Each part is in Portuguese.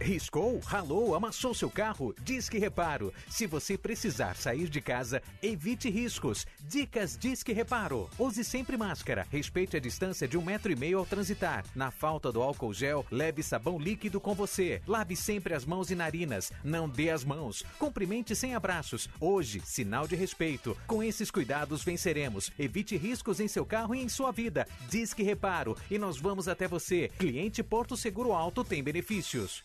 Riscou, ralou, amassou seu carro? Disque Reparo. Se você precisar sair de casa, evite riscos. Dicas Disque Reparo. Use sempre máscara. Respeite a distância de um metro e meio ao transitar. Na falta do álcool gel, leve sabão líquido com você. Lave sempre as mãos e narinas. Não dê as mãos. Cumprimente sem abraços. Hoje, sinal de respeito. Com esses cuidados, venceremos. Evite riscos em seu carro e em sua vida. Disque Reparo. E nós vamos até você. Cliente Porto Seguro Alto tem benefícios.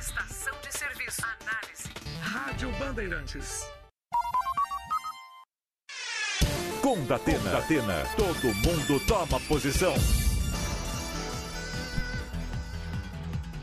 Prestação de serviço, análise. Rádio Bandeirantes. Com Datena, Datena, todo mundo toma posição.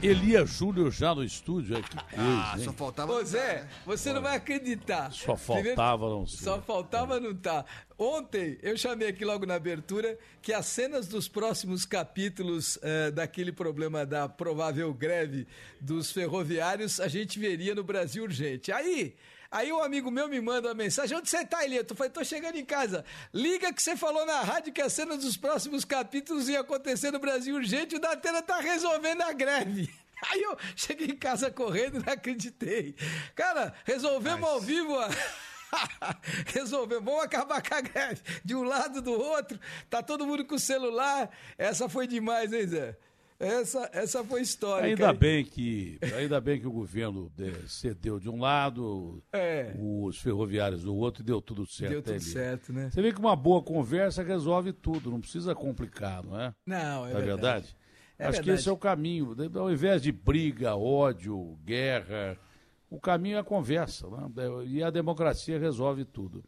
Elias Júnior já no estúdio, é que coisa, Ah, hein? só faltava. Ô Zé, você não vai acreditar. Só faltava não ser. Só faltava não tá. Ontem eu chamei aqui logo na abertura que as cenas dos próximos capítulos eh, daquele problema da provável greve dos ferroviários a gente veria no Brasil urgente. Aí. Aí um amigo meu me manda uma mensagem, onde você tá, Elias? Eu falei, tô chegando em casa. Liga que você falou na rádio que as cenas dos próximos capítulos iam acontecer no Brasil urgente, o Datena tá resolvendo a greve. Aí eu cheguei em casa correndo e não acreditei. Cara, resolvemos ao vivo a... Resolveu, vamos acabar com a greve de um lado do outro. Tá todo mundo com o celular. Essa foi demais, hein, Zé? Essa, essa foi histórica. Ainda hein? bem que ainda bem que o governo cedeu de um lado, É. os ferroviários do outro e deu tudo certo. Deu tudo ali. certo, né? Você vê que uma boa conversa resolve tudo, não precisa complicar, não é? Não, é é verdade. verdade? É Acho que verdade. esse é o caminho. Ao invés de briga, ódio, guerra, o caminho é a conversa. Né? E a democracia resolve tudo.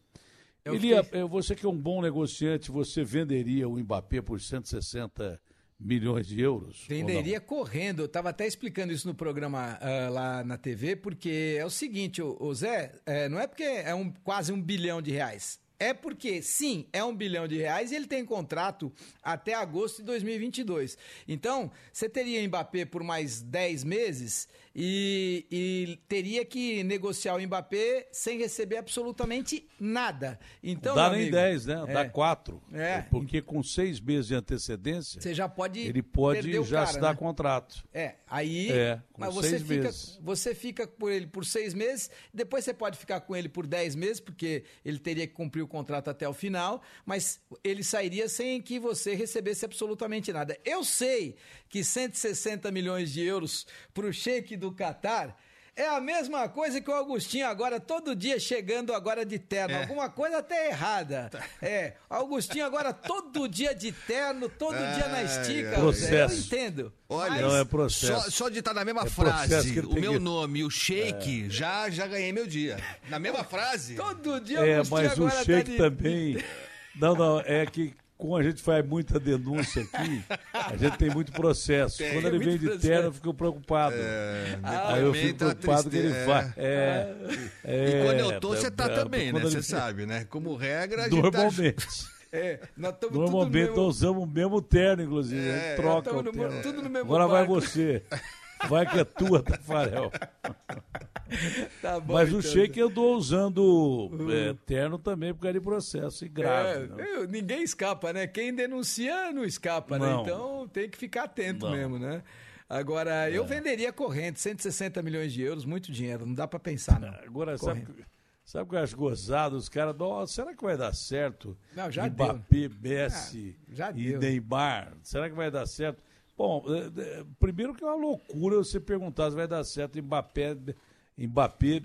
Eu Elia, fiquei- eh, você que é um bom negociante, você venderia o Mbappé por 160 milhões de euros? Venderia correndo. Eu tava até explicando isso no programa ah, lá na TV, porque é o seguinte, o, o Zé, é, não é porque é um, quase um bilhão de reais. É porque, sim, é um bilhão de reais e ele tem contrato até agosto de 2022. Então, você teria Mbappé por mais 10 meses e, e teria que negociar o Mbappé sem receber absolutamente nada. Então, Dá nem amigo, 10, né? Dá é, 4. É. Porque com seis meses de antecedência, Você já pode ele pode já cara, se dar né? contrato. É, aí. É, com mas você fica, meses. você fica por ele por seis meses, depois você pode ficar com ele por dez meses, porque ele teria que cumprir o contrato até o final, mas ele sairia sem que você recebesse absolutamente nada. Eu sei que 160 milhões de euros para o cheque do Catar. É a mesma coisa que o Augustinho agora, todo dia chegando agora de terno. É. Alguma coisa até errada. É, Augustinho agora todo dia de terno, todo dia na estica. Zé. Eu Processo. entendo. Olha, Não, é processo. Só, só de estar na mesma É processo frase, o meu que- nome e o shake, já, já ganhei meu dia. Na mesma frase. Todo dia É, Agostinho mas o agora tá Sheik de- também. Não, não, é que como a gente faz muita denúncia aqui, a gente tem muito processo. Tem, Quando ele muito vem de processo. terno, eu fico preocupado. É, Aí eu fico depoimento é preocupado que ele vai. é. É, E quando eu é, tô, você tá é, também, né? Você ele- sabe, né? Como regra, a gente tá... Normalmente. É, nós Normalmente mesmo... nós usamos o mesmo terno, inclusive. a É, gente troca o no- terno. tudo no mesmo Agora vai barco. você. Vai que é tua, Tafarel. Tá bom, Mas o então. Sheik eu tô usando é, terno também por causa de processo e grave. É, né? ninguém escapa, né? Quem denuncia não escapa, né? Não. Então tem que ficar atento Não. É. mesmo, né? Agora, eu venderia corrente, 160 milhões de euros, muito dinheiro, não dá pra pensar, não. Agora, sabe, sabe o que eu acho gozado? Os caras, "Nossa, será que vai dar certo? Não, já Mbappé, Messi Ah, já e deu. Neymar. Será que vai dar certo? Bom, é, é, primeiro que é uma loucura você perguntar se vai dar certo Mbappé, Mbappé,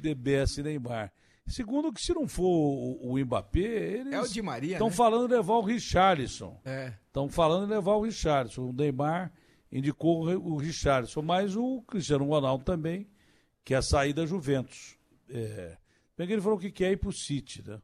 e Neymar. Segundo que se não for o, o Mbappé, eles É o Di Maria, estão né? falando de levar o Richarlison. É. Estão falando em levar o Richardson. O Neymar indicou o Ri- o Richardson, mas o Cristiano Ronaldo também quer sair da Juventus. É, bem que ele falou que quer ir pro City, né?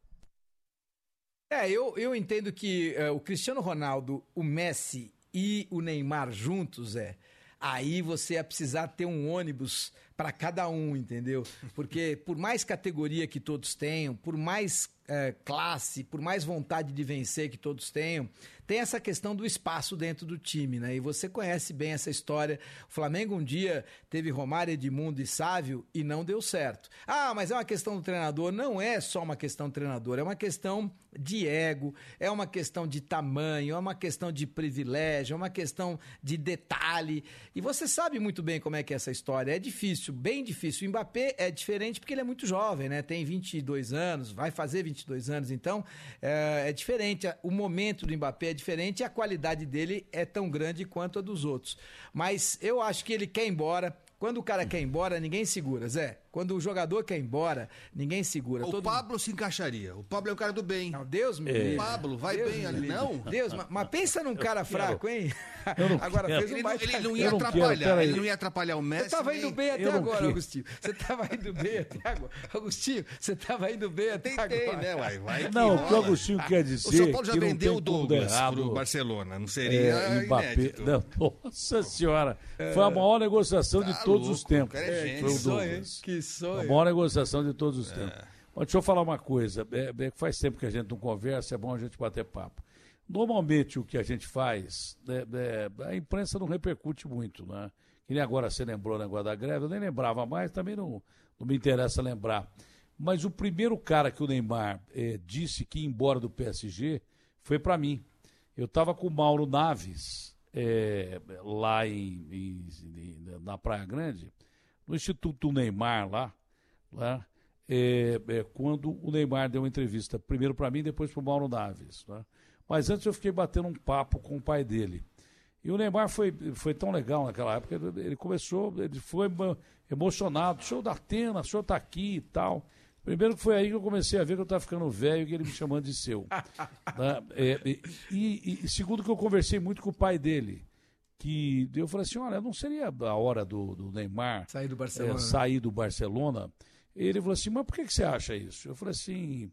É, eu, eu entendo que é, o Cristiano Ronaldo, o Messi e o Neymar juntos, é. Aí você ia precisar ter um ônibus para cada um, entendeu? Porque por mais categoria que todos tenham, por mais é, classe, por mais vontade de vencer que todos tenham, tem essa questão do espaço dentro do time, né? E você conhece bem essa história. O Flamengo um dia teve Romário, Edmundo e Sávio e não deu certo. Ah, mas é uma questão do treinador. Não é só uma questão do treinador, é uma questão de ego, é uma questão de tamanho, é uma questão de privilégio, é uma questão de detalhe. E você sabe muito bem como é que é essa história. É difícil, bem difícil. O Mbappé é diferente porque ele é muito jovem, né? Tem 22 anos, vai fazer 22 anos, então é, é diferente. O momento do Mbappé é diferente e a qualidade dele é tão grande quanto a dos outros. Mas eu acho que ele quer ir embora. Quando o cara quer ir embora, ninguém segura, Zé. Quando o jogador quer ir embora, ninguém segura. O Todo- Pablo se encaixaria. O Pablo é um cara do bem. Não, Deus me É. livre. O Pablo vai Deus bem ali. Não? Deus, mas, mas pensa num cara fraco, hein? Eu não Agora quero. fez um Ele, não- baita... ele não ia não atrapalhar. ele não ia atrapalhar o Messi. Você tava nem- indo bem até agora, quero. Agostinho. Você tava indo bem até agora. Agostinho, você tava indo bem até Tentei, agora. né, uai? Vai que Não, o que o. Agostinho quer O dizer São Paulo já vendeu o Douglas errado. pro Barcelona. Não seria É, Mbappé. nossa senhora. Foi a maior negociação de Tá todos louco, os tempos. o cara é gênio. Foi Que o? Douglas. Que A sonho. maior negociação de todos os tempos. Mas deixa eu falar uma coisa. É, é faz tempo que a gente não conversa, é bom a gente bater papo. Normalmente o que a gente faz, né, é, a imprensa não repercute muito, né? Que nem agora você lembrou o negócio da greve, eu nem lembrava mais, também não, não me interessa lembrar. Mas o primeiro cara que o Neymar eh, disse que ia embora do PSG foi para mim. Eu estava com o Mauro Naves, eh, lá em- em- na Praia Grande, no Instituto Neymar lá, lá é, é, quando o Neymar deu uma entrevista, primeiro para mim, depois para o Mauro Naves. né? Mas antes eu fiquei batendo um papo com o pai dele. E o Neymar foi, foi tão legal naquela época, ele começou, ele foi emo- emocionado, show da Atena, senhor está aqui e tal. Primeiro que foi aí que eu comecei a ver que eu estava ficando velho e ele me chamando de seu. né? É, e- e segundo que eu conversei muito com o pai dele, que eu falei assim, olha, não seria a hora do, do Neymar Sair do é, Barcelona. né? sair do Barcelona? Ele falou assim, mas por que, que você acha isso? Eu falei assim,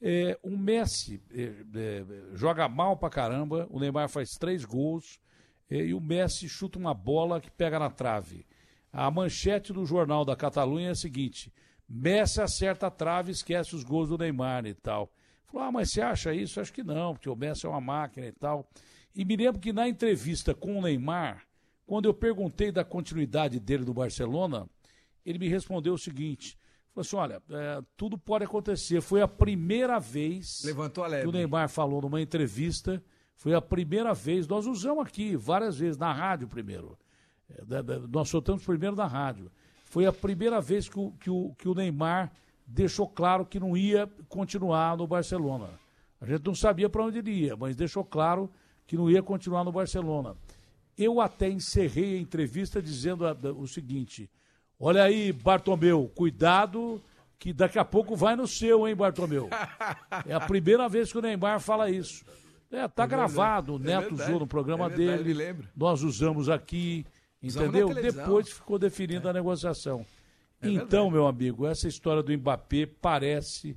é, o Messi é, é, joga mal pra caramba, o Neymar faz três gols é, e o Messi chuta uma bola que pega na trave. A manchete do jornal da Catalunha é a seguinte: Messi acerta a trave e esquece os gols do Neymar e tal. Falou, ah, mas você acha isso? Acho que não, porque o Messi é uma máquina e tal. E me lembro que na entrevista com o Neymar, quando eu perguntei da continuidade dele do Barcelona, ele me respondeu o seguinte: falou assim, olha, é, tudo pode acontecer. Foi a primeira vez Levantou a que o. Neymar falou numa entrevista. Foi a primeira vez, nós usamos aqui várias vezes, na rádio primeiro. É, da- da- nós soltamos primeiro na rádio. Foi a primeira vez que o, que, o, que o Neymar deixou claro que não ia continuar no Barcelona. A gente não sabia para onde ele ia, mas deixou claro que não ia continuar no Barcelona. Eu até encerrei a entrevista dizendo a- da- o seguinte: olha aí, Bartomeu, cuidado que daqui a pouco vai no seu, hein, Bartomeu? É a primeira vez que o Neymar fala isso. É, tá gravado, o é Neto verdade, usou no programa é verdade, dele. Nós usamos aqui, entendeu? Depois ficou definida a negociação. É então, meu amigo, essa história do Mbappé parece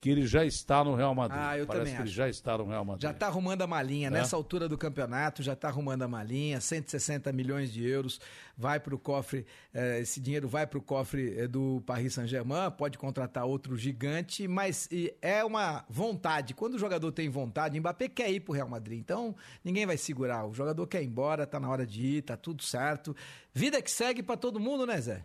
que ele já está no Real Madrid. Ah, eu Parece também que ele acho. já está no Real Madrid. Já está arrumando a malinha. É? Nessa altura do campeonato, já está arrumando a malinha. 160 milhões de euros vai para o cofre. eh, esse dinheiro vai para o cofre eh, do Paris Saint-Germain. Pode contratar outro gigante, mas é uma vontade. Quando o jogador tem vontade, Mbappé quer ir para o Real Madrid. Então, ninguém vai segurar. O jogador quer ir embora, tá na hora de ir, tá tudo certo. Vida que segue para todo mundo, né, Zé?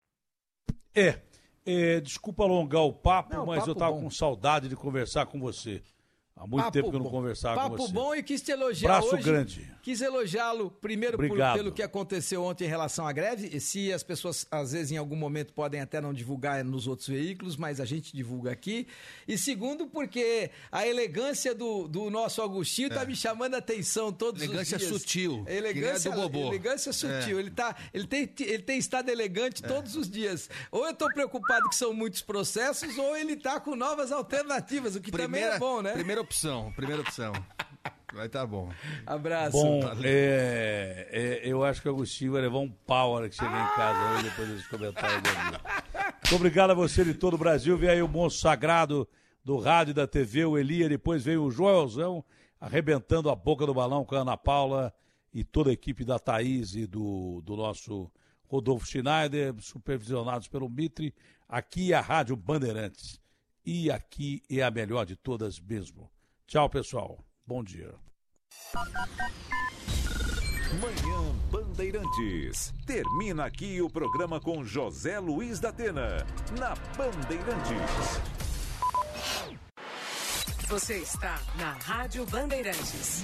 É, é, desculpa alongar o papo, Não, mas papo eu tava bom. com saudade de conversar com você. Há muito Papo tempo que eu não bom. conversava Papo com você. bom e quis te elogiar Braço hoje. grande. Quis elogiá-lo primeiro por- pelo que aconteceu ontem em relação à greve. E se as pessoas, às vezes, em algum momento, podem até não divulgar nos outros veículos, mas a gente divulga aqui. E segundo, porque a elegância do, do nosso Agostinho tá me chamando a atenção todos Elegância os dias. sutil, Elegância a do Bobô. Elegância sutil. É. Ele, tá, ele, tem, ele tem estado elegante todos os dias. Ou eu tô preocupado que são muitos processos, ou ele tá com novas alternativas, o que também é bom, né? Primeira opção, primeira opção. Vai tá bom. Abraço. Bom, é, é, eu acho que o Agostinho vai levar um pau na hora que chegar em casa hoje, depois desses comentários dele. Muito obrigado a você de todo o Brasil. Vem aí o monstro sagrado do rádio e da TV, o Elia. Depois veio o Joelzão arrebentando a boca do balão com a Ana Paula e toda a equipe da Thaís e do, do nosso Rodolfo Schneider, supervisionados pelo Mitre. Aqui é a Rádio Bandeirantes. E aqui é a melhor de todas mesmo. Tchau, pessoal. Bom dia. Manhã Bandeirantes. Termina aqui o programa com José Luiz da Atena, na Bandeirantes. Você está na Rádio Bandeirantes.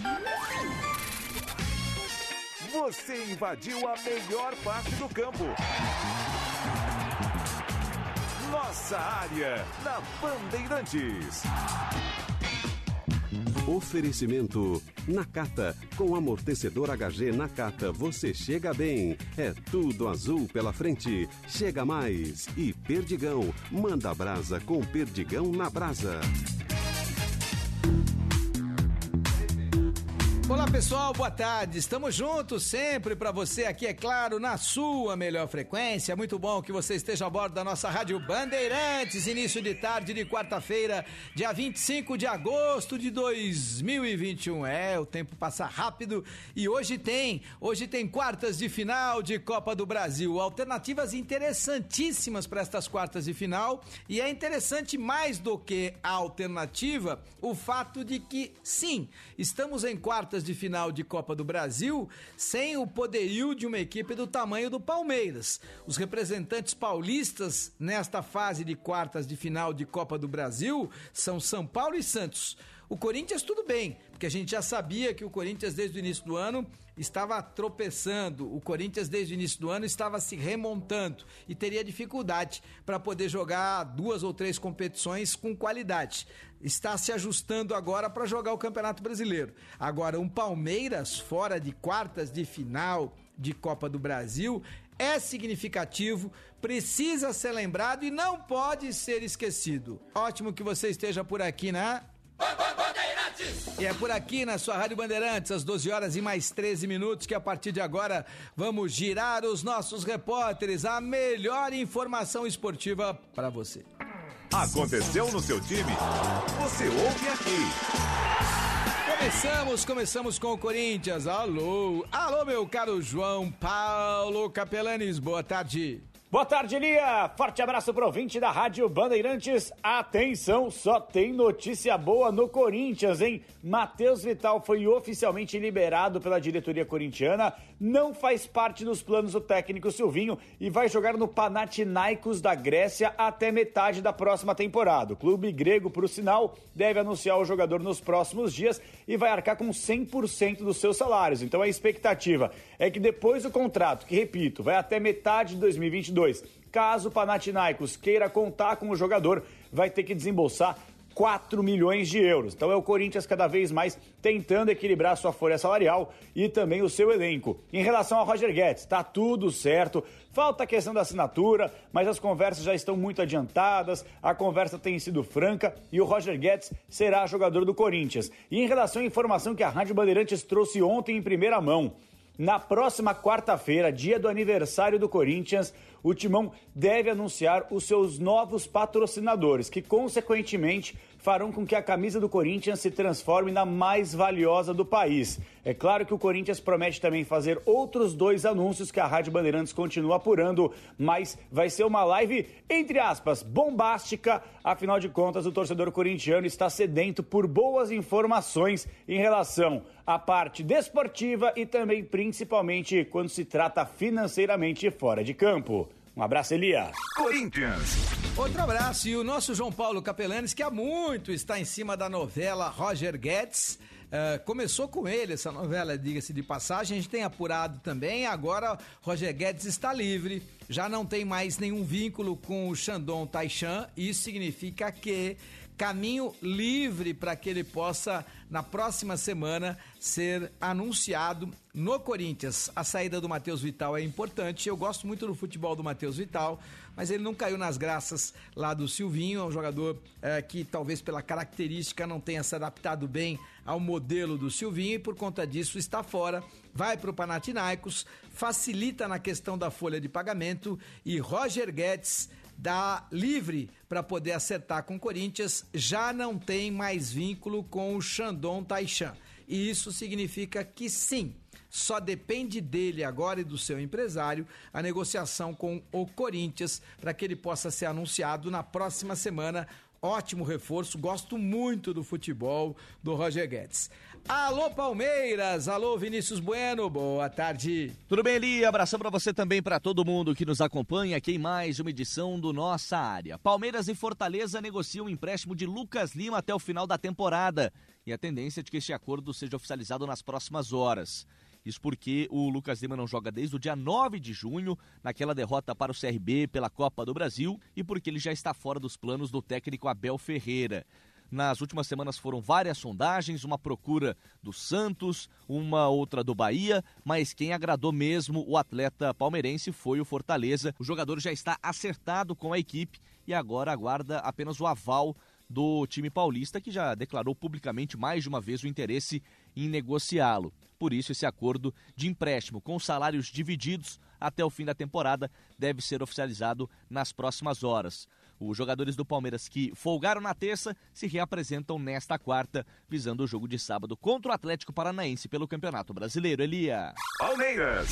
Você invadiu a melhor parte do campo. Nossa área, na Bandeirantes. Oferecimento Nakata. Com amortecedor HG Nakata, você chega bem. É tudo azul pela frente. Chega mais. E Perdigão. Manda brasa com Perdigão na brasa. Olá pessoal, boa tarde. Estamos juntos sempre para você aqui, é claro, na sua melhor frequência. Muito bom que você esteja a bordo da nossa Rádio Bandeirantes. Início de tarde de quarta-feira, dia 25 de agosto de 2021. É, o tempo passa rápido e hoje tem, hoje tem quartas de final de Copa do Brasil. Alternativas interessantíssimas para estas quartas de final e é interessante mais do que a alternativa o fato de que sim, estamos em quartas de final de Copa do Brasil sem o poderio de uma equipe do tamanho do Palmeiras. Os representantes paulistas nesta fase de quartas de final de Copa do Brasil são São Paulo e Santos. O Corinthians tudo bem, porque a gente já sabia que o Corinthians desde o início do ano estava tropeçando, o Corinthians desde o início do ano estava se remontando e teria dificuldade para poder jogar duas ou três competições com qualidade. Está se ajustando agora para jogar o Campeonato Brasileiro. Agora, um Palmeiras fora de quartas de final de Copa do Brasil é significativo, precisa ser lembrado e não pode ser esquecido. Ótimo que você esteja por aqui na e é por aqui na sua Rádio Bandeirantes, às 12 horas e mais 13 minutos, que a partir de agora vamos girar os nossos repórteres, a melhor informação esportiva para você. Aconteceu no seu time? Você ouve aqui. Começamos, começamos com o Corinthians. Alô, alô, meu caro João Paulo Capelanes, boa tarde. Boa tarde, Lia. Forte abraço pro ouvinte da Rádio Bandeirantes. Atenção, só tem notícia boa no Corinthians, hein? Matheus Vital foi oficialmente liberado pela diretoria corintiana, não faz parte dos planos do técnico Silvinho e vai jogar no Panathinaikos da Grécia até metade da próxima temporada. O clube grego, por sinal, deve anunciar o jogador nos próximos dias e vai arcar com 100% dos seus salários. Então a expectativa é que depois do contrato, que repito, vai até metade de 2022, Caso o Panathinaikos queira contar com o jogador, vai ter que desembolsar 4 milhões de euros. Então é o Corinthians cada vez mais tentando equilibrar sua folha salarial e também o seu elenco. Em relação ao Roger Guedes, tá tudo certo. Falta a questão da assinatura, mas as conversas já estão muito adiantadas, a conversa tem sido franca e o Roger Guedes será jogador do Corinthians. E em relação à informação que a Rádio Bandeirantes trouxe ontem em primeira mão, na próxima quarta-feira, dia do aniversário do Corinthians, o Timão deve anunciar os seus novos patrocinadores, que consequentemente farão com que a camisa do Corinthians se transforme na mais valiosa do país. É claro que o Corinthians promete também fazer outros dois anúncios que a Rádio Bandeirantes continua apurando, mas vai ser uma live, entre aspas, bombástica. Afinal de contas, o torcedor corintiano está sedento por boas informações em relação à parte desportiva e também, principalmente, quando se trata financeiramente fora de campo. Um abraço, Elias. Corinthians. Outro abraço. E o nosso João Paulo Capelanes, que há muito está em cima da novela Roger Guedes. Uh, começou com ele essa novela, diga-se de passagem. A gente tem apurado também. Agora, Roger Guedes está livre. Já não tem mais nenhum vínculo com o Shandong Taishan. Isso significa que caminho livre para que ele possa, na próxima semana, ser anunciado no Corinthians. A saída do Matheus Vital é importante. Eu gosto muito do futebol do Matheus Vital, mas ele não caiu nas graças lá do Silvinho. É um jogador é, que, talvez pela característica, não tenha se adaptado bem ao modelo do Silvinho e, por conta disso, está fora. Vai para o Panathinaikos, facilita na questão da folha de pagamento e Roger Guedes dá livre para poder acertar com o Corinthians, já não tem mais vínculo com o Shandong Taishan. E isso significa que sim, só depende dele agora e do seu empresário a negociação com o Corinthians para que ele possa ser anunciado na próxima semana. Ótimo reforço, gosto muito do futebol do Roger Guedes. Alô Palmeiras, alô Vinícius Bueno, boa tarde. Tudo bem, Eli? Abração para você também, para todo mundo que nos acompanha aqui em mais uma edição do Nossa Área. Palmeiras e Fortaleza negociam o empréstimo de Lucas Lima até o final da temporada e a tendência é de que este acordo seja oficializado nas próximas horas. Isso porque o Lucas Lima não joga desde o dia 9 de junho, naquela derrota para o CRB pela Copa do Brasil, e porque ele já está fora dos planos do técnico Abel Ferreira. Nas últimas semanas foram várias sondagens, uma procura do Santos, uma outra do Bahia, mas quem agradou mesmo o atleta palmeirense foi o Fortaleza. O jogador já está acertado com a equipe e agora aguarda apenas o aval do time paulista, que já declarou publicamente mais de uma vez o interesse em negociá-lo. Por isso, esse acordo de empréstimo com salários divididos até o fim da temporada deve ser oficializado nas próximas horas. Os jogadores do Palmeiras que folgaram na terça se reapresentam nesta quarta, visando o jogo de sábado contra o Atlético Paranaense pelo Campeonato Brasileiro. Elia. Palmeiras.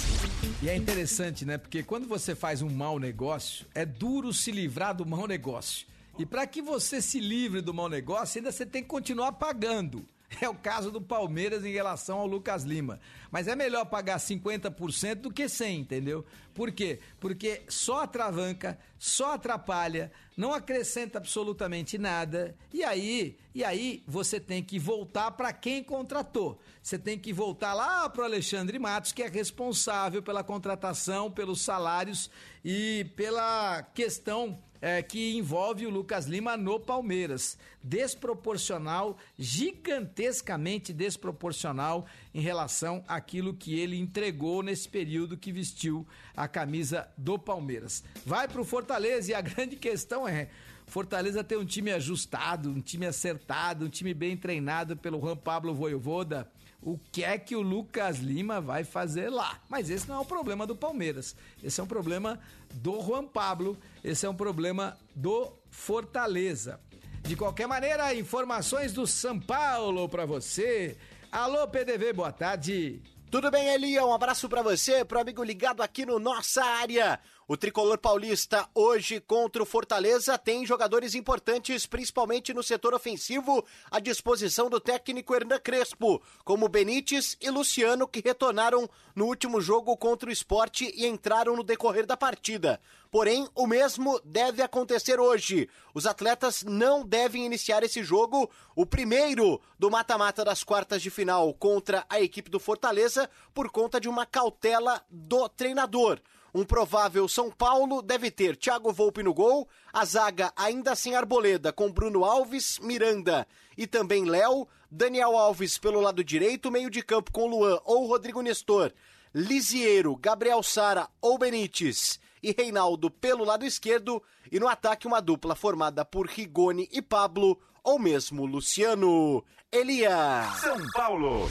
E é interessante, né? Porque quando você faz um mau negócio, é duro se livrar do mau negócio. E para que você se livre do mau negócio, ainda você tem que continuar pagando. É o caso do Palmeiras em relação ao Lucas Lima. Mas é melhor pagar 50% do que 100, entendeu? Por quê? Porque só atravanca, só atrapalha, não acrescenta absolutamente nada. E aí, e aí você tem que voltar para quem contratou. Você tem que voltar lá para o Alexandre Matos, que é responsável pela contratação, pelos salários e pela questão é, que envolve o Lucas Lima no Palmeiras. Desproporcional, gigantescamente desproporcional em relação àquilo que ele entregou nesse período que vestiu a camisa do Palmeiras. Vai para o Fortaleza e a grande questão é. Fortaleza tem um time ajustado, um time acertado, um time bem treinado pelo Juan Pablo Voivoda o que é que o Lucas Lima vai fazer lá. Mas esse não é o problema do Palmeiras. Esse é um problema do Juan Pablo, esse é um problema do Fortaleza. De qualquer maneira, informações do São Paulo para você. Alô, PDV, boa tarde. Tudo bem, Elia? Um abraço para você, pro amigo ligado aqui no Nossa Área. O tricolor paulista hoje contra o Fortaleza tem jogadores importantes, principalmente no setor ofensivo, à disposição do técnico Hernan Crespo, como Benítez e Luciano, que retornaram no último jogo contra o esporte e entraram no decorrer da partida. Porém, o mesmo deve acontecer hoje. Os atletas não devem iniciar esse jogo, o primeiro do mata-mata das quartas de final contra a equipe do Fortaleza, por conta de uma cautela do treinador. Um provável São Paulo deve ter Thiago Volpe no gol, a zaga ainda sem Arboleda, com Bruno Alves, Miranda e também Léo, Daniel Alves pelo lado direito, meio de campo com Luan ou Rodrigo Nestor, Lisiero, Gabriel Sara ou Benítez e Reinaldo pelo lado esquerdo, e no ataque uma dupla formada por Rigoni e Pablo, ou mesmo Luciano. Elias. São Paulo.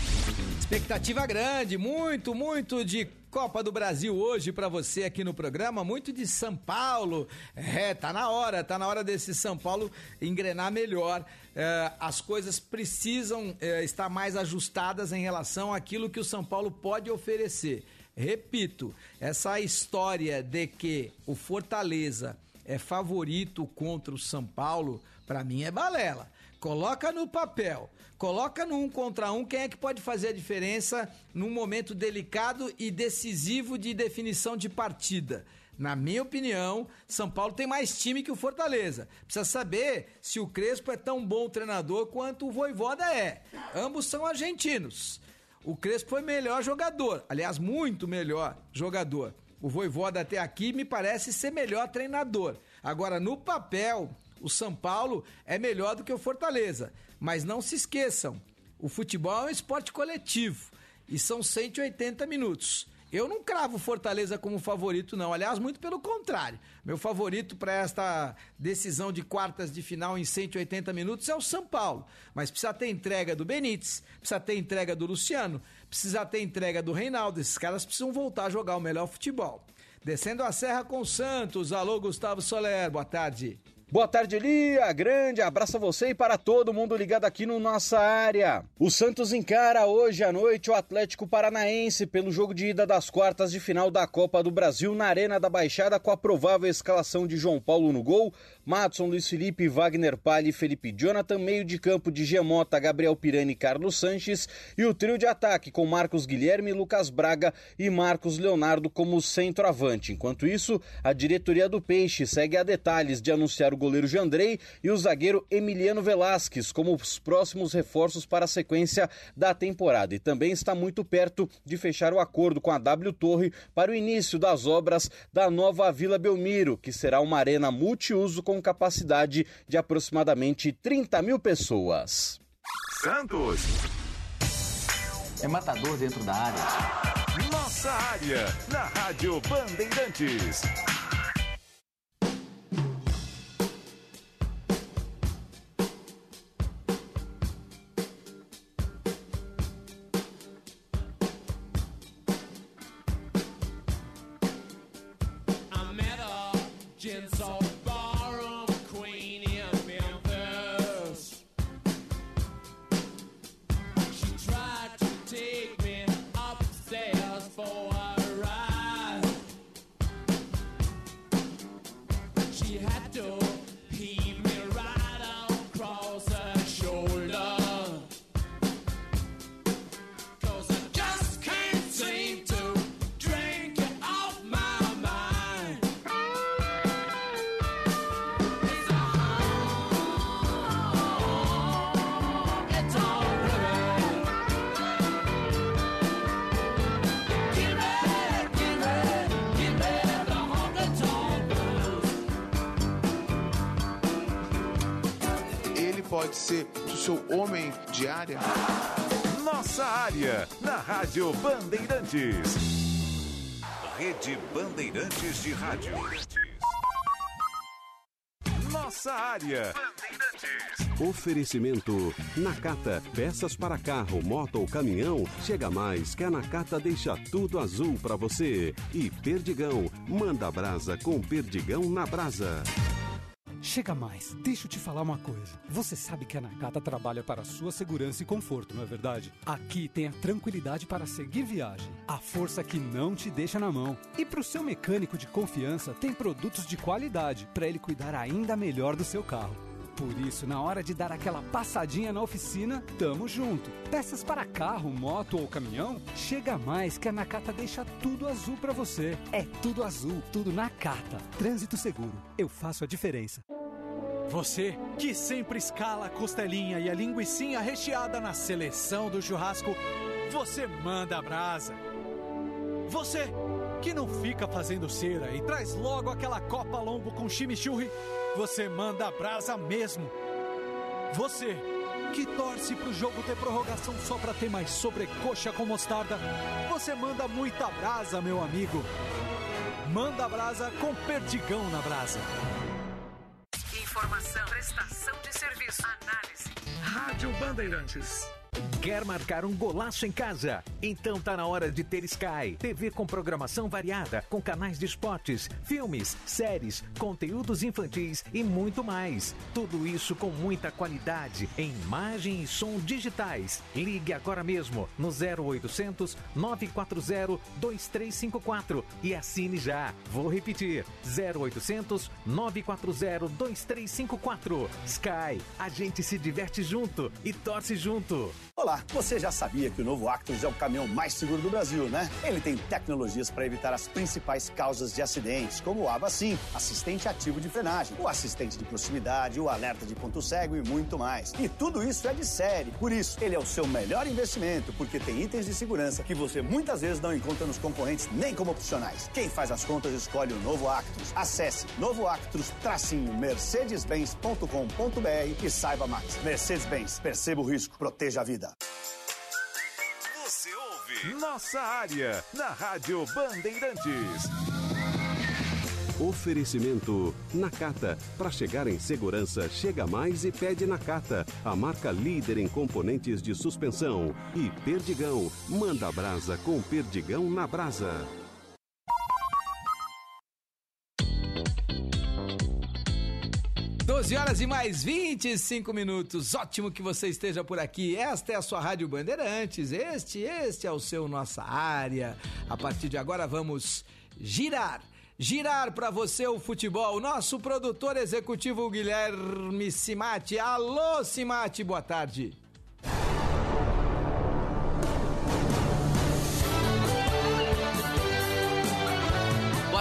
Expectativa grande, muito, muito de Copa do Brasil hoje para você aqui no programa, muito de São Paulo. É, tá na hora, tá na hora desse São Paulo engrenar melhor. É, as coisas precisam é, estar mais ajustadas em relação àquilo que o São Paulo pode oferecer. Repito, essa história de que o Fortaleza é favorito contra o São Paulo, para mim é balela. Coloca no papel, coloca no um contra um quem é que pode fazer a diferença num momento delicado e decisivo de definição de partida. Na minha opinião, São Paulo tem mais time que o Fortaleza. Precisa saber se o Crespo é tão bom treinador quanto o Voivoda é. Ambos são argentinos. O Crespo foi melhor jogador, aliás, muito melhor jogador. O Voivoda até aqui me parece ser melhor treinador. Agora, no papel, o São Paulo é melhor do que o Fortaleza. Mas não se esqueçam, o futebol é um esporte coletivo e são 180 minutos. Eu não cravo Fortaleza como favorito, não. Aliás, muito pelo contrário. Meu favorito para esta decisão de quartas de final em 180 minutos é o São Paulo. Mas precisa ter entrega do Benítez, precisa ter entrega do Luciano, precisa ter entrega do Reinaldo. Esses caras precisam voltar a jogar o melhor futebol. Descendo a serra com o Santos. Alô, Gustavo Soler. Boa tarde. Boa tarde, Lia. Grande abraço a você e para todo mundo ligado aqui no nossa área. O Santos encara hoje à noite o Atlético Paranaense pelo jogo de ida das quartas de final da Copa do Brasil na Arena da Baixada com a provável escalação de João Paulo no gol, Matson, Luiz Felipe, Wagner Palha e Felipe Jonathan, meio de campo de Gemota, Gabriel Pirani e Carlos Sanches e o trio de ataque com Marcos Guilherme, Lucas Braga e Marcos Leonardo como centroavante. Enquanto isso, a diretoria do Peixe segue a detalhes de anunciar o goleiro Jandrei e o zagueiro Emiliano Velasquez como os próximos reforços para a sequência da temporada. E também está muito perto de fechar o acordo com a W Torre para o início das obras da nova Vila Belmiro, que será uma arena multiuso com capacidade de aproximadamente 30 mil pessoas. Santos. É matador dentro da área. Nossa área, na Rádio Bandeirantes. Pode ser o seu homem de área. Nossa área, na Rádio Bandeirantes. Rede Bandeirantes de Rádio. Nossa área. Oferecimento Nakata, peças para carro, moto ou caminhão. Chega mais que a Nakata deixa tudo azul para você. E Perdigão, manda brasa com Perdigão na brasa. Chega mais, deixa eu te falar uma coisa. Você sabe que a Nakata trabalha para sua segurança e conforto, não é verdade? Aqui tem a tranquilidade para seguir viagem, a força que não te deixa na mão. E para o seu mecânico de confiança, tem produtos de qualidade para ele cuidar ainda melhor do seu carro. Por isso, na hora de dar aquela passadinha na oficina, tamo junto. Peças para carro, moto ou caminhão? Chega mais que a Nakata deixa tudo azul para você. É tudo azul, tudo Nakata. Trânsito seguro. Eu faço a diferença. Você que sempre escala a costelinha e a linguiçinha recheada na seleção do churrasco, você manda a brasa. Você que não fica fazendo cera e traz logo aquela copa lombo com chimichurri, você manda a brasa mesmo. Você que torce pro jogo ter prorrogação só pra ter mais sobrecoxa com mostarda, você manda muita brasa, meu amigo. Manda brasa com perdigão na brasa. Informação, prestação de serviço, análise. Rádio Bandeirantes. Quer marcar um golaço em casa? Então tá na hora de ter Sky. TV com programação variada, com canais de esportes, filmes, séries, conteúdos infantis e muito mais. Tudo isso com muita qualidade em imagem e som digitais. Ligue agora mesmo no 0800 940 2354 e assine já. Vou repetir: 0800 940 2354. Sky, a gente se diverte junto e torce junto. Olá, você já sabia que o novo Actros é o caminhão mais seguro do Brasil, né? Ele tem tecnologias para evitar as principais causas de acidentes, como o ABA Sim, assistente ativo de frenagem, o assistente de proximidade, o alerta de ponto cego e muito mais. E tudo isso é de série. Por isso, ele é o seu melhor investimento, porque tem itens de segurança que você muitas vezes não encontra nos concorrentes nem como opcionais. Quem faz as contas escolhe o novo Actros. Acesse novoactros-mercedes-benz.com.br e saiba mais. Mercedes-Benz, perceba o risco, proteja a vida. Você ouve Nossa Área na Rádio Bandeirantes. Oferecimento Nakata. Para chegar em segurança, chega mais e pede Nakata. A marca líder em componentes de suspensão. E Perdigão. Manda brasa com Perdigão na brasa. Doze horas e mais 25 minutos. Ótimo que você esteja por aqui. Esta é a sua Rádio Bandeirantes. Este, este é o seu Nossa Área. A partir de agora vamos girar. Girar para você o futebol. Nosso produtor executivo Guilherme Simati. Alô, Simati, boa tarde.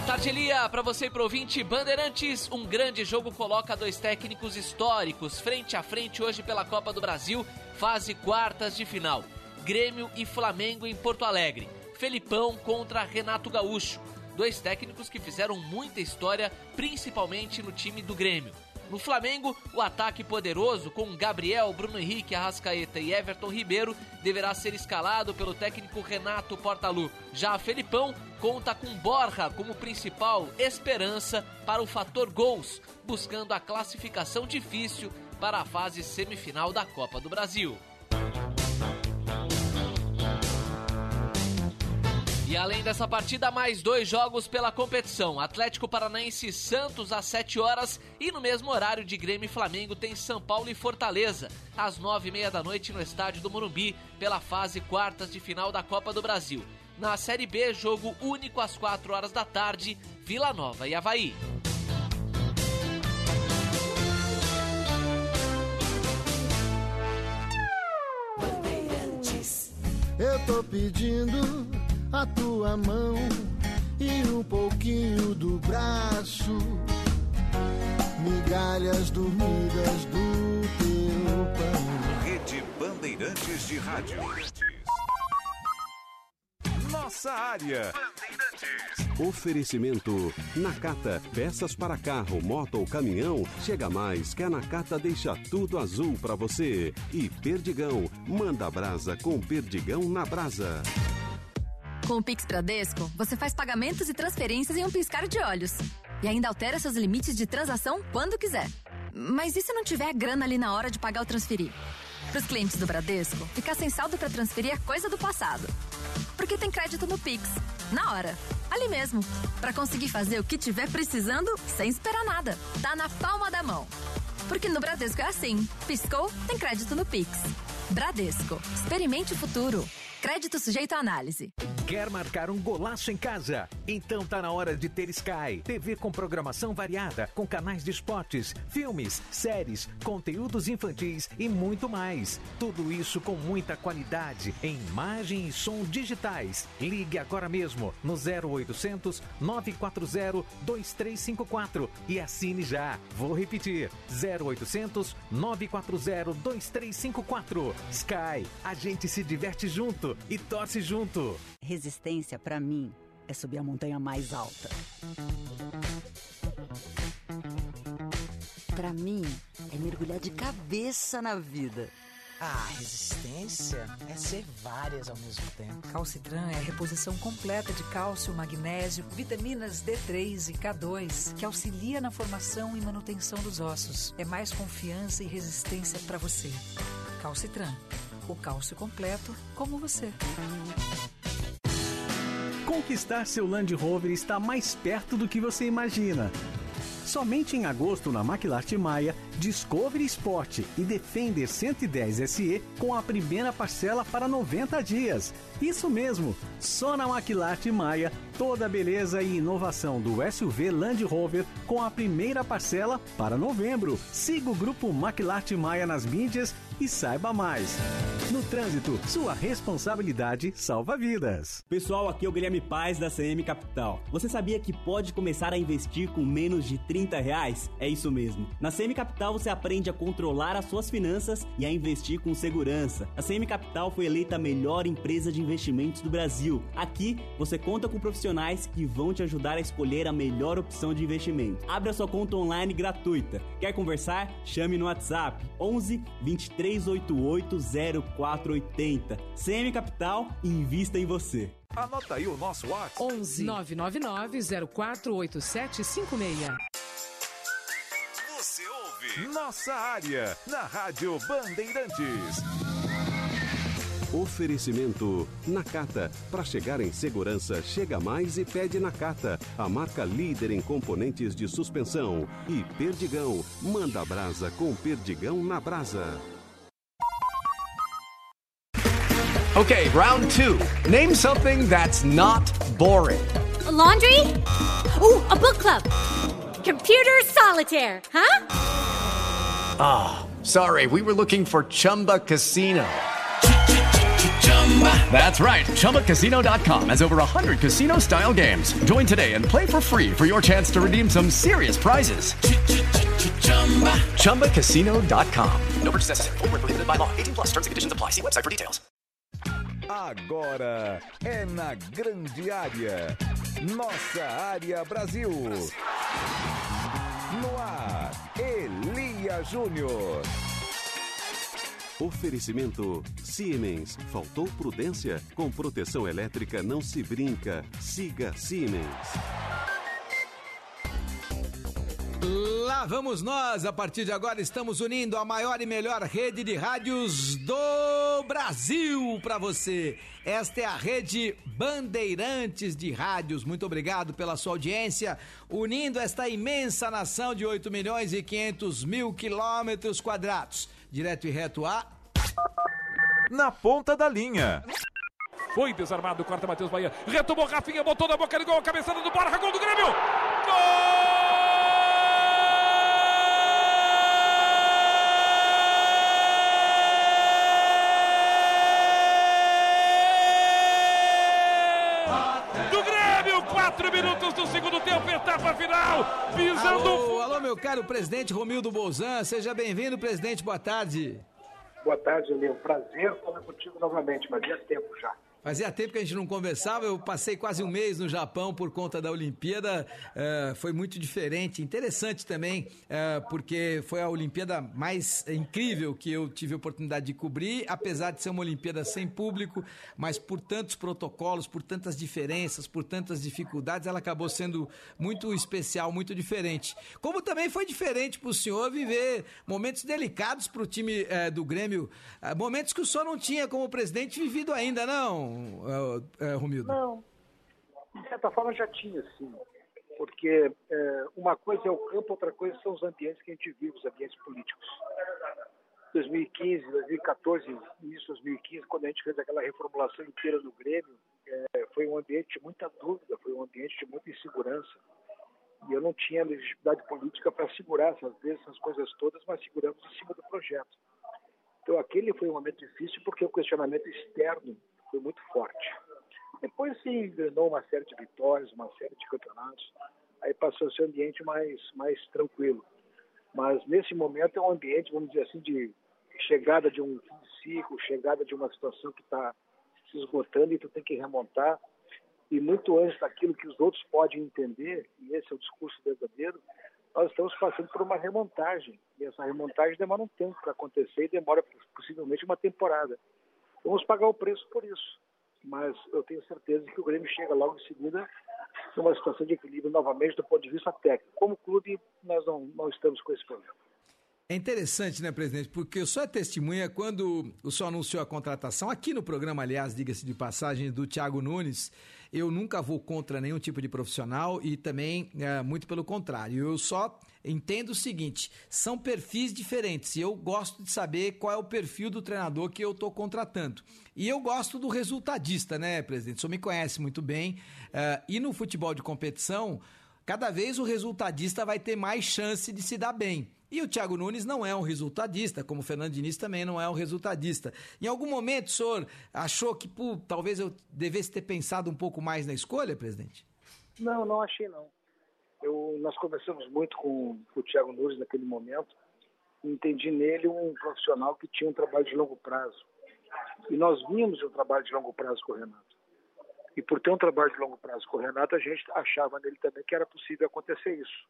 Tarde, Elia. Para você e pro ouvinte, Bandeirantes, um grande jogo coloca dois técnicos históricos frente a frente hoje pela Copa do Brasil, fase quartas de final. Grêmio e Flamengo em Porto Alegre. Felipão contra Renato Gaúcho. Dois técnicos que fizeram muita história, principalmente no time do Grêmio. No Flamengo, o ataque poderoso com Gabriel, Bruno Henrique, Arrascaeta e Everton Ribeiro deverá ser escalado pelo técnico Renato Portaluppi. Já Felipão conta com Borja como principal esperança para o fator gols, buscando a classificação difícil para a fase semifinal da Copa do Brasil. E além dessa partida, mais dois jogos pela competição. Atlético Paranaense Santos às 7 horas e no mesmo horário de Grêmio e Flamengo tem São Paulo e Fortaleza às 9 e meia da noite no estádio do Morumbi pela fase quartas de final da Copa do Brasil. Na Série B, jogo único às 4 horas da tarde, Vila Nova e Havaí. Eu tô pedindo a tua mão e um pouquinho do braço, migalhas dormidas do teu pão. Rede Bandeirantes de Rádio. Nossa Área. Oferecimento Nakata. Peças para carro, moto ou caminhão. Chega mais que a Nakata deixa tudo azul para você. E Perdigão. Manda brasa com Perdigão na brasa. Com o Pix Bradesco, você faz pagamentos e transferências em um piscar de olhos. E ainda altera seus limites de transação quando quiser. Mas e se não tiver grana ali na hora de pagar ou transferir? Para os clientes do Bradesco, ficar sem saldo para transferir é coisa do passado. Porque tem crédito no Pix. Na hora. Ali mesmo. Para conseguir fazer o que tiver precisando sem esperar nada. Tá na palma da mão. Porque no Bradesco é assim. Piscou, tem crédito no Pix. Bradesco. Experimente o futuro. Crédito sujeito à análise. Quer marcar um golaço em casa? Então tá na hora de ter Sky. TV com programação variada, com canais de esportes, filmes, séries, conteúdos infantis e muito mais. Tudo isso com muita qualidade em imagem e som digitais. Ligue agora mesmo no 0800 940 2354 e assine já. Vou repetir: 0800 940 2354. Sky, a gente se diverte junto e torce junto. Resistência, para mim, é subir a montanha mais alta. Pra mim, é mergulhar de cabeça na vida. Ah, resistência é ser várias ao mesmo tempo. Calcitran é a reposição completa de cálcio, magnésio, vitaminas D3 e K2, que auxilia na formação e manutenção dos ossos. É mais confiança e resistência para você. Calcitran, o cálcio completo como você. Conquistar seu Land Rover está mais perto do que você imagina. Somente em agosto na Maquilarte Maia, Discovery Sport e Defender 110 SE com a primeira parcela para 90 dias. Isso mesmo, só na Maquilarte Maia, toda a beleza e inovação do SUV Land Rover com a primeira parcela para novembro. Siga o grupo Maquilarte Maia nas mídias e saiba mais. No trânsito, sua responsabilidade salva vidas. Pessoal, aqui é o Guilherme Paz da CM Capital. Você sabia que pode começar a investir com menos de 30 reais? É isso mesmo. Na CM Capital você aprende a controlar as suas finanças e a investir com segurança. A CM Capital foi eleita a melhor empresa de investimentos do Brasil. Aqui você conta com profissionais que vão te ajudar a escolher a melhor opção de investimento. Abra sua conta online gratuita. Quer conversar? Chame no WhatsApp 11 2388 0480. CM Capital, invista em você. Anota aí o nosso WhatsApp. 11 999 048756. Você ouve Nossa Área na Rádio Bandeirantes. Oferecimento Nakata. Para chegar em segurança, chega mais e pede Nakata. A marca líder em componentes de suspensão. E Perdigão. Manda brasa com Perdigão na brasa. Okay, round two. Name something that's not boring. A laundry? Ooh, a book club. Computer solitaire, huh? Ah, sorry, we were looking for Chumba Casino. That's right. ChumbaCasino.com has over 100 casino style games. Join today and play for free for your chance to redeem some serious prizes. ChumbaCasino.com. No purchase necessary. Where prohibited by law. 18 plus terms and conditions apply. See website for details. Agora é na grande área. Nossa área Brasil. No ar, Elia Júnior. Oferecimento Siemens. Faltou prudência? Com proteção elétrica não se brinca. Siga Siemens. Lá vamos nós, a partir de agora estamos unindo a maior e melhor rede de rádios do Brasil para você. Esta é a rede Bandeirantes de Rádios. Muito obrigado pela sua audiência, unindo esta imensa nação de 8 milhões e 500 mil quilômetros quadrados. Direto e reto a Na ponta da linha. Foi desarmado, corta Matheus Bahia. Retomou Rafinha, botou na boca de gol, cabeçada do Borja, gol do Grêmio. Do Grêmio, quatro minutos do segundo tempo, etapa final. Pisando Alô, alô, meu caro presidente Romildo Bolzan, seja bem-vindo, presidente, boa tarde. Boa tarde, Leo. Prazer falar contigo novamente, mas fazia tempo já. Fazia tempo que a gente não conversava, eu passei quase um mês no Japão por conta da Olimpíada, eh, foi muito diferente, interessante também, eh, porque foi a Olimpíada mais incrível que eu tive a oportunidade de cobrir, apesar de ser uma Olimpíada sem público, mas por tantos protocolos, por tantas diferenças, por tantas dificuldades, ela acabou sendo muito especial, muito diferente. Como também foi diferente para o senhor viver momentos delicados para o time eh, do Grêmio, momentos que o senhor não tinha como presidente vivido ainda, não, é, é, Romildo? Não, de certa forma já tinha, sim. Porque é, uma coisa é o campo, outra coisa são os ambientes que a gente vive, os ambientes políticos. 2015, 2014, início de 2015, quando a gente fez aquela reformulação inteira do Grêmio, é, foi um ambiente de muita dúvida, foi um ambiente de muita insegurança. E eu não tinha legitimidade política para segurar essas essas coisas todas, mas seguramos em cima do projeto. Então aquele foi um momento difícil porque o questionamento externo foi muito forte. Depois se engrenou uma série de vitórias, uma série de campeonatos, aí passou a ser um ambiente mais, mais tranquilo. Mas nesse momento é um ambiente, vamos dizer assim, de chegada de um ciclo, chegada de uma situação que está se esgotando e tu tem que remontar. e muito antes daquilo que os outros podem entender, e esse é o discurso verdadeiro, nós estamos passando por uma remontagem. E essa remontagem demora um tempo para acontecer e demora possivelmente uma temporada. Vamos pagar o preço por isso. Mas eu tenho certeza que o Grêmio chega logo em seguida numa situação de equilíbrio novamente do ponto de vista técnico. Como clube, nós não, não estamos com esse problema. É interessante, né, presidente? Porque o senhor é testemunha quando o senhor anunciou a contratação, aqui no programa, aliás, diga-se de passagem, do Thiago Nunes, eu nunca vou contra nenhum tipo de profissional e também, é, muito pelo contrário, eu só entendo o seguinte: são perfis diferentes e eu gosto de saber qual é o perfil do treinador que eu estou contratando. E eu gosto do resultadista, né, presidente? O senhor me conhece muito bem. Uh, e no futebol de competição, cada vez o resultadista vai ter mais chance de se dar bem. E o Thiago Nunes não é um resultadista, como o Fernando Diniz também não é um resultadista. Em algum momento o senhor achou que, pô, talvez eu devesse ter pensado um pouco mais na escolha, presidente? Não, não achei não. Eu, nós conversamos muito com, com o Thiago Nunes naquele momento. Entendi nele um profissional que tinha um trabalho de longo prazo. E nós vimos um trabalho de longo prazo com o Renato. E por ter um trabalho de longo prazo com o Renato, a gente achava nele também que era possível acontecer isso.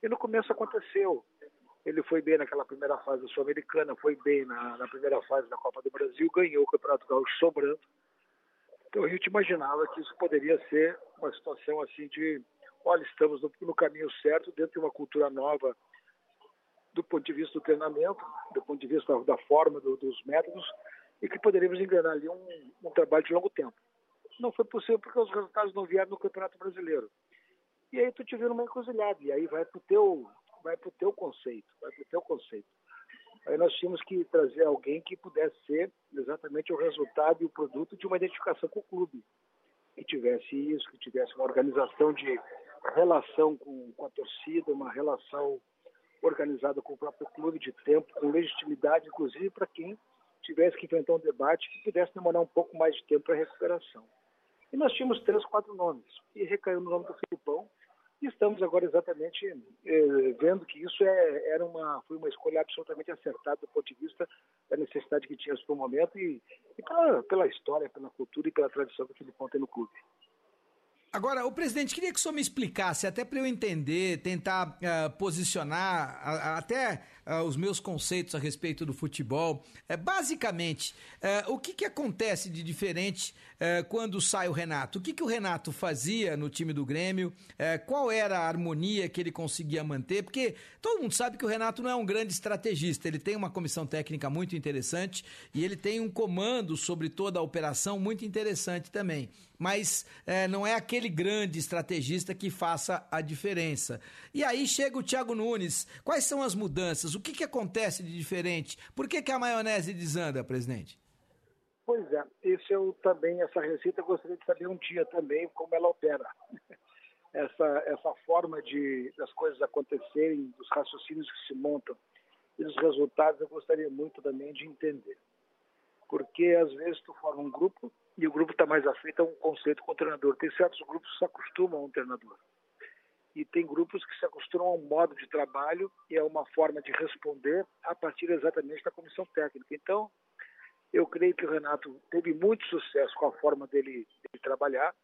E no começo aconteceu. Ele foi bem naquela primeira fase da Sul-Americana, foi bem na, na, primeira fase da Copa do Brasil, ganhou o Campeonato Gaúcho sobrando. Então a gente imaginava que isso poderia ser uma situação assim de, olha, estamos no, no caminho certo, dentro de uma cultura nova do ponto de vista do treinamento, do ponto de vista da, da forma, do, dos métodos, e que poderíamos enganar ali um, um trabalho de longo tempo. Não foi possível porque os resultados não vieram no Campeonato Brasileiro. E aí tu te vira uma encruzilhada, e aí vai pro teu vai para o teu conceito, vai para o teu conceito. Aí nós tínhamos que trazer alguém que pudesse ser exatamente o resultado e o produto de uma identificação com o clube. Que tivesse isso, que tivesse uma organização de relação com, com a torcida, uma relação organizada com o próprio clube de tempo, com legitimidade, inclusive para quem tivesse que enfrentar um debate que pudesse demorar um pouco mais de tempo para a recuperação. E nós tínhamos três, quatro nomes. E recaiu no nome do Filipão, e estamos agora exatamente eh, vendo que isso é, era uma, foi uma escolha absolutamente acertada do ponto de vista da necessidade que tínhamos para o momento e, e pela, pela, história, pela cultura e pela tradição que o Filipão tem no clube. Agora, o presidente, queria que o senhor me explicasse, até para eu entender, tentar uh, posicionar uh, até uh, os meus conceitos a respeito do futebol. É, basicamente, o que, que acontece de diferente quando sai o Renato? O que, que o Renato fazia no time do Grêmio? qual era a harmonia que ele conseguia manter? Porque todo mundo sabe que o Renato não é um grande estrategista, ele tem uma comissão técnica muito interessante e ele tem um comando sobre toda a operação muito interessante também mas é, não é aquele grande estrategista que faça a diferença. E aí chega o Thiago Nunes. Quais são as mudanças? O que, que acontece de diferente? Por que, que a maionese desanda, presidente? Pois é, esse eu também, essa receita eu gostaria de saber um dia também como ela opera. Essa, essa forma de das coisas acontecerem, dos raciocínios que se montam e dos resultados eu gostaria muito também de entender. Porque às vezes tu forma um grupo e o grupo está mais afeito a um conceito com o treinador. Tem certos grupos que se acostumam a um treinador. E tem grupos que se acostumam a um modo de trabalho e a uma forma de responder a partir exatamente da comissão técnica. Então, eu creio que o Renato teve muito sucesso com a forma dele, dele trabalhar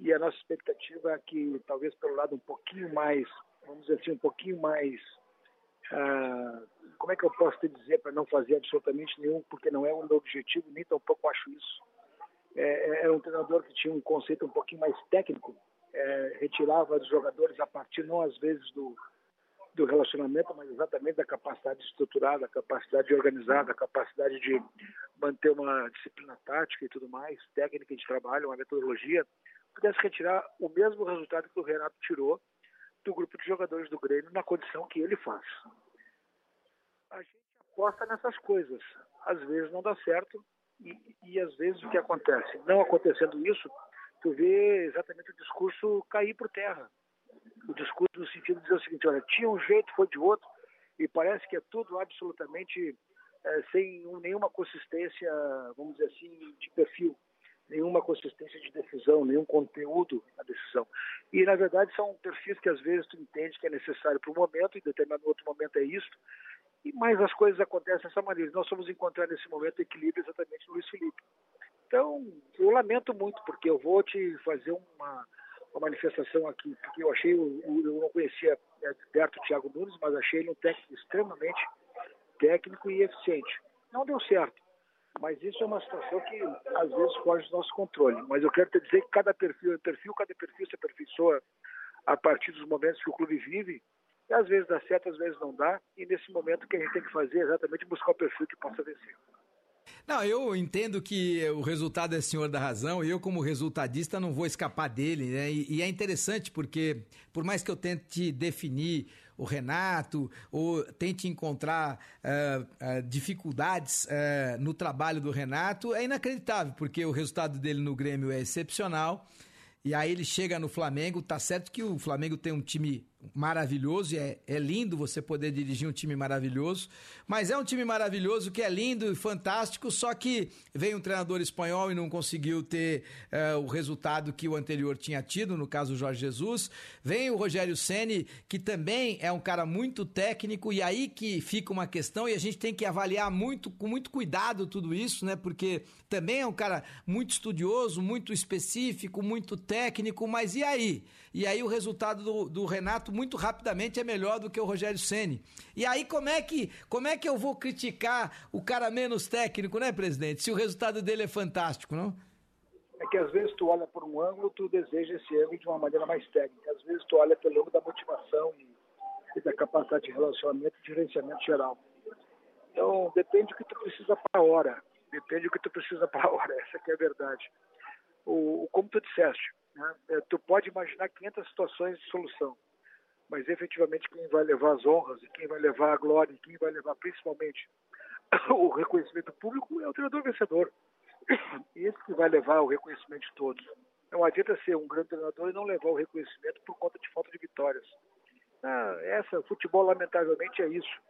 e a nossa expectativa é que talvez pelo lado um pouquinho mais, vamos dizer assim, um pouquinho mais ah, como é que eu posso te dizer para não fazer absolutamente nenhum, porque não é o meu objetivo, nem tampouco acho isso é, é, era um treinador que tinha um conceito um pouquinho mais técnico, é, retirava dos jogadores a partir não às vezes do, do relacionamento, mas exatamente da capacidade estruturada, da capacidade de organizar, da capacidade de manter uma disciplina tática e tudo mais, técnica de trabalho, uma metodologia, pudesse retirar o mesmo resultado que o Renato tirou do grupo de jogadores do Grêmio na condição que ele faz. A gente aposta nessas coisas. Às vezes não dá certo, e, e às vezes o que acontece? Não acontecendo isso, tu vê exatamente o discurso cair por terra. O discurso no sentido de dizer o seguinte, olha, tinha um jeito, foi de outro, e parece que é tudo absolutamente é, sem nenhuma consistência, vamos dizer assim, de perfil, nenhuma consistência de decisão, nenhum conteúdo na decisão. E, na verdade, são perfis que às vezes tu entende que é necessário para o momento, e determinado outro momento é isso, e mais as coisas acontecem dessa maneira. Nós vamos encontrar nesse momento equilíbrio exatamente no Luiz Felipe. Então, eu lamento muito, porque eu vou te fazer uma, uma manifestação aqui, porque eu achei, o- eu não conhecia é, perto o Thiago Nunes, mas achei ele um técnico extremamente técnico e eficiente. Não deu certo, mas isso é uma situação que às vezes foge do nosso controle. Mas eu quero te dizer que cada perfil é perfil, cada perfil se aperfeiçoa a partir dos momentos que o clube vive, e às vezes dá certo, às vezes não dá, e nesse momento o que a gente tem que fazer é exatamente buscar o perfil que possa vencer. Não, eu entendo que o resultado é senhor da razão e eu, como resultadista, não vou escapar dele, né? E, e é interessante porque, por mais que eu tente definir o Renato ou tente encontrar eh, eh, dificuldades eh, no trabalho do Renato, é inacreditável, porque o resultado dele no Grêmio é excepcional. E aí ele chega no Flamengo, tá certo que o Flamengo tem um time maravilhoso, e é, é lindo você poder dirigir um time maravilhoso, mas é um time maravilhoso que é lindo e fantástico, só que vem um treinador espanhol e não conseguiu ter eh, o resultado que o anterior tinha tido, no caso o Jorge Jesus. Vem o Rogério Ceni, que também é um cara muito técnico, e aí que fica uma questão, e a gente tem que avaliar muito, com muito cuidado tudo isso, né? Porque também é um cara muito estudioso, muito específico, muito técnico, mas e aí? E aí o resultado do, do Renato muito rapidamente é melhor do que o Rogério Ceni. E aí como é que como é que eu vou criticar o cara menos técnico, né, presidente? Se o resultado dele é fantástico, não? É que às vezes tu olha por um ângulo, tu deseja esse ângulo de uma maneira mais técnica. Às vezes tu olha pelo ângulo da motivação e, e da capacidade de relacionamento e gerenciamento geral. Então, depende do que tu precisa para a hora. Depende do que tu precisa para a hora. Essa que é a verdade. O- como tu disseste, né? É, tu pode imaginar 500 situações de solução, mas efetivamente quem vai levar as honras e quem vai levar a glória e quem vai levar principalmente o reconhecimento público é o treinador vencedor. Esse que vai levar o reconhecimento de todos. Não adianta ser um grande treinador e não levar o reconhecimento por conta de falta de vitórias. Ah, essa, futebol, lamentavelmente, é isso.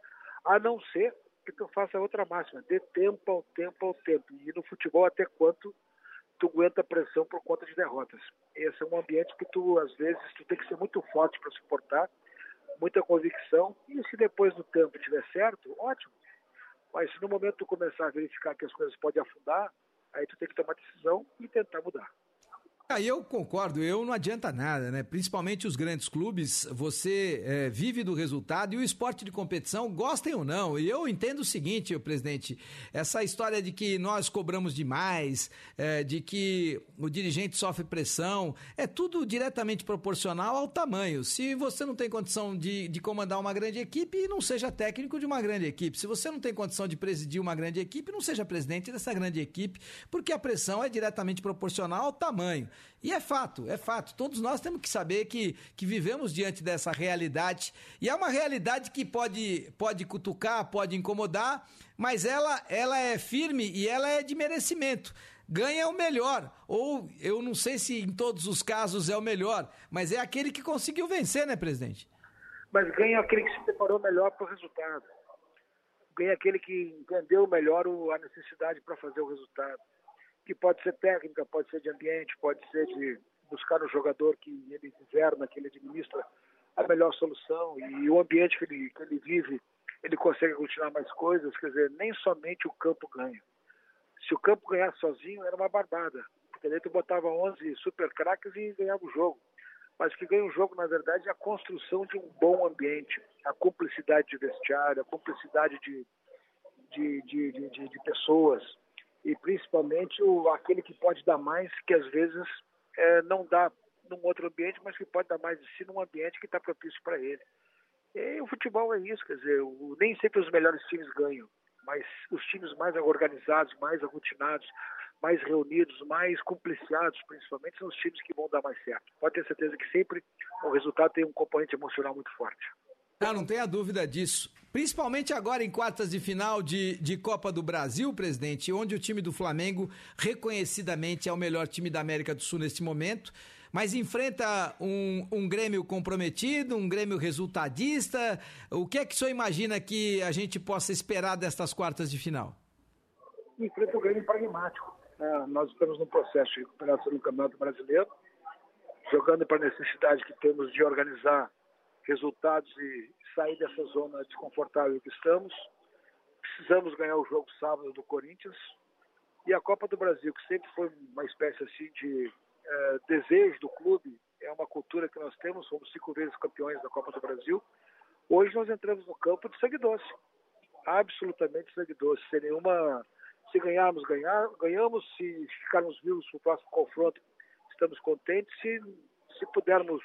A não ser que tu faça outra máxima, dê tempo ao tempo ao tempo. E no futebol, até quanto tu aguenta pressão por conta de derrotas. Esse é um ambiente que tu, às vezes, tu tem que ser muito forte para suportar, muita convicção, e se depois do tempo tiver certo, ótimo. Mas se no momento tu começar a verificar que as coisas podem afundar, aí tu tem que tomar decisão e tentar mudar. Aí eu concordo, eu não adianta nada, né? Principalmente os grandes clubes, você é, vive do resultado e o esporte de competição, gostem ou não. E eu entendo o seguinte, presidente, essa história de que nós cobramos demais, é, de que o dirigente sofre pressão, é tudo diretamente proporcional ao tamanho. Se você não tem condição de, de comandar uma grande equipe, não seja técnico de uma grande equipe. Se você não tem condição de presidir uma grande equipe, não seja presidente dessa grande equipe, porque a pressão é diretamente proporcional ao tamanho. E é fato, é fato. Todos nós temos que saber que, que vivemos diante dessa realidade. E é uma realidade que pode, pode cutucar, pode incomodar, mas ela, ela é firme e ela é de merecimento. Ganha o melhor. Ou eu não sei se em todos os casos é o melhor, mas é aquele que conseguiu vencer, né, presidente? Mas ganha aquele que se preparou melhor para o resultado. Ganha aquele que entendeu melhor a necessidade para fazer o resultado. Que pode ser técnica, pode ser de ambiente, pode ser de buscar no jogador que ele governa, que ele administra a melhor solução e o ambiente que ele, que ele vive, ele consegue continuar mais coisas. Quer dizer, nem somente o campo ganha. Se o campo ganhasse sozinho, era uma barbada. Porque daí tu botava 11 super craques e ganhava o jogo. Mas o que ganha o jogo, na verdade, é a construção de um bom ambiente, a cumplicidade de vestiário, a cumplicidade de, de, de, de, de- de pessoas e principalmente o, aquele que pode dar mais, que às vezes eh, não dá num outro ambiente, mas que pode dar mais de si num ambiente que está propício para ele. E o futebol é isso, quer dizer, o- nem sempre os melhores times ganham, mas os times mais organizados, mais aglutinados, mais reunidos, mais compliciados, principalmente, são os times que vão dar mais certo. Pode ter certeza que sempre o resultado tem um componente emocional muito forte. Ah, não tenha dúvida disso. Principalmente agora em quartas de final de, de Copa do Brasil, presidente, onde o time do Flamengo reconhecidamente é o melhor time da América do Sul neste momento, mas enfrenta um, um Grêmio comprometido, um Grêmio resultadista. O que é que o senhor imagina que a gente possa esperar destas quartas de final? enfrenta o Grêmio pragmático. né? nós estamos num processo de recuperação do Campeonato Brasileiro, jogando para a necessidade que temos de organizar resultados e sair dessa zona desconfortável que estamos. Precisamos ganhar o jogo sábado do Corinthians. E a Copa do Brasil, que sempre foi uma espécie assim de é, desejo do clube, é uma cultura que nós temos, somos cinco vezes campeões da Copa do Brasil. Hoje nós entramos no campo de sangue doce, absolutamente sangue doce, sem nenhuma. Se ganharmos, ganhar, ganhamos, se ficarmos vivos para o próximo confronto, estamos contentes. Se, se pudermos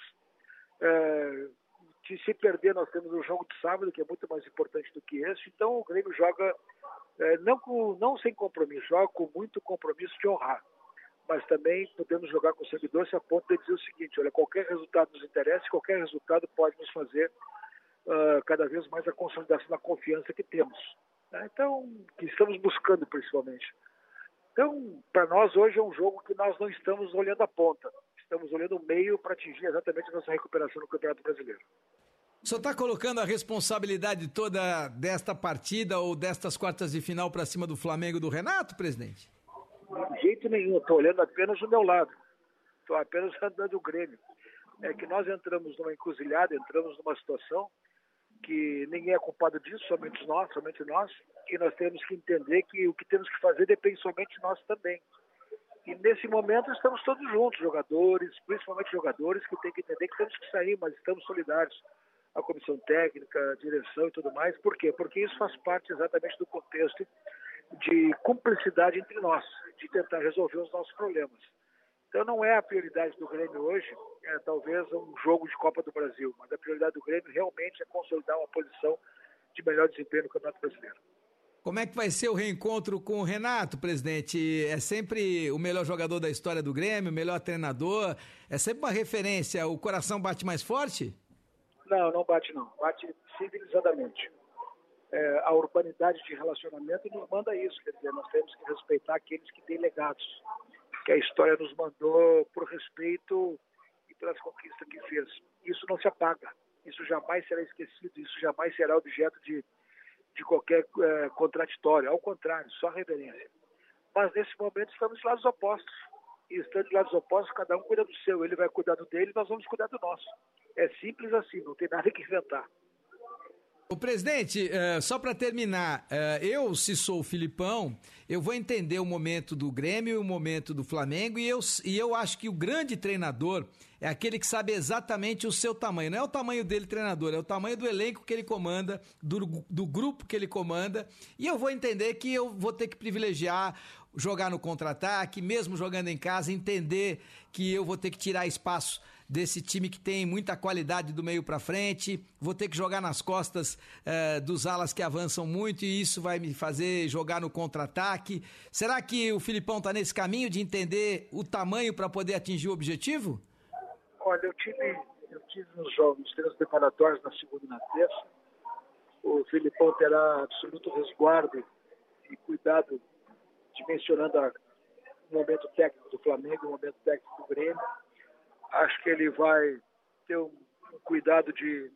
é, se perder, nós temos o jogo de sábado, que é muito mais importante do que esse. Então, o Grêmio joga é, não, com, não sem compromisso, joga com muito compromisso de honrar. Mas também podemos jogar com sangue doce a ponto de dizer o seguinte: olha, qualquer resultado nos interessa, qualquer resultado pode nos fazer uh, cada vez mais a consolidação da confiança que temos. Né? Então, que estamos buscando principalmente. Então, para nós hoje é um jogo que nós não estamos olhando a ponta, estamos olhando o meio para atingir exatamente a nossa recuperação no Campeonato Brasileiro. Senhor está colocando a responsabilidade toda desta partida ou destas quartas de final para cima do Flamengo do Renato, presidente? De jeito nenhum, estou olhando apenas o meu lado. Estou apenas andando o Grêmio. É que nós entramos numa encruzilhada, entramos numa situação que ninguém é culpado disso, somente nós, somente nós, e nós temos que entender que o que temos que fazer depende somente de nós também. E nesse momento estamos todos juntos, jogadores, principalmente jogadores, que têm que entender que temos que sair, mas estamos solidários a comissão técnica, a direção e tudo mais. Por quê? Porque isso faz parte exatamente do contexto de cumplicidade entre nós, de tentar resolver os nossos problemas. Então não é a prioridade do Grêmio hoje, é talvez um jogo de Copa do Brasil, mas a prioridade do Grêmio realmente é consolidar uma posição de melhor desempenho no Campeonato Brasileiro. Como é que vai ser o reencontro com o Renato, presidente? É sempre o melhor jogador da história do Grêmio, o melhor treinador, é sempre uma referência. O coração bate mais forte? Não, não bate não. Bate civilizadamente. É, a urbanidade de relacionamento nos manda isso, quer dizer, nós temos que respeitar aqueles que têm legados, que a história nos mandou por respeito e pelas conquistas que fez. Isso não se apaga, isso jamais será esquecido, isso jamais será objeto de, de qualquer é, contraditório, ao contrário, só reverência. Mas nesse momento estamos de lados opostos, e estando de lados opostos, cada um cuida do seu, ele vai cuidar do dele, nós vamos cuidar do nosso. É simples assim, não tem nada que inventar. O presidente, uh, só para terminar, uh, eu, se sou o Filipão, eu vou entender o momento do Grêmio e o momento do Flamengo, e eu, e eu acho que o grande treinador é aquele que sabe exatamente o seu tamanho. Não é o tamanho dele, treinador, é o tamanho do elenco que ele comanda, do, do grupo que ele comanda, e eu vou entender que eu vou ter que privilegiar jogar no contra-ataque, mesmo jogando em casa, entender que eu vou ter que tirar espaço desse time que tem muita qualidade do meio para frente. Vou ter que jogar nas costas eh, dos alas que avançam muito e isso vai me fazer jogar no contra-ataque. Será que o Filipão está nesse caminho de entender o tamanho para poder atingir o objetivo? Olha, eu tive, eu tive nos jogos, treinos preparatórios na segunda e na terça. O Filipão terá absoluto resguardo e cuidado dimensionando o momento técnico do Flamengo, o momento técnico do Grêmio acho que ele vai ter um, cuidado de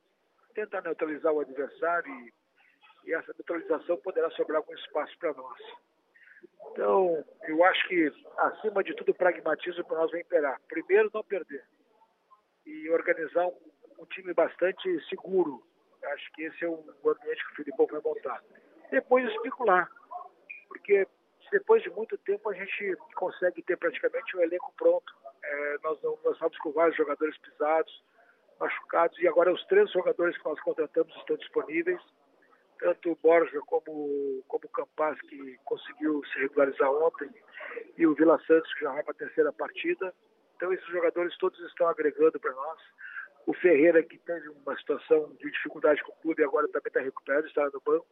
tentar neutralizar o adversário e, e, essa neutralização poderá sobrar algum espaço para nós. Então, eu acho que, acima de tudo, o pragmatismo para nós vai imperar. Primeiro, não perder e organizar um, um time bastante seguro. Acho que esse é o ambiente que o Filipão vai montar. Depois, especular, porque depois de muito tempo a gente consegue ter praticamente um elenco pronto é, nós, nós estamos com vários jogadores pisados, machucados, e agora os três jogadores que nós contratamos estão disponíveis, tanto o Borja como, como o Campas, que conseguiu se regularizar ontem, e o Vila Santos, que já vai para a terceira partida. Então, esses jogadores todos estão agregando para nós. O Ferreira, que teve uma situação de dificuldade com o clube, agora também está recuperado, está no banco.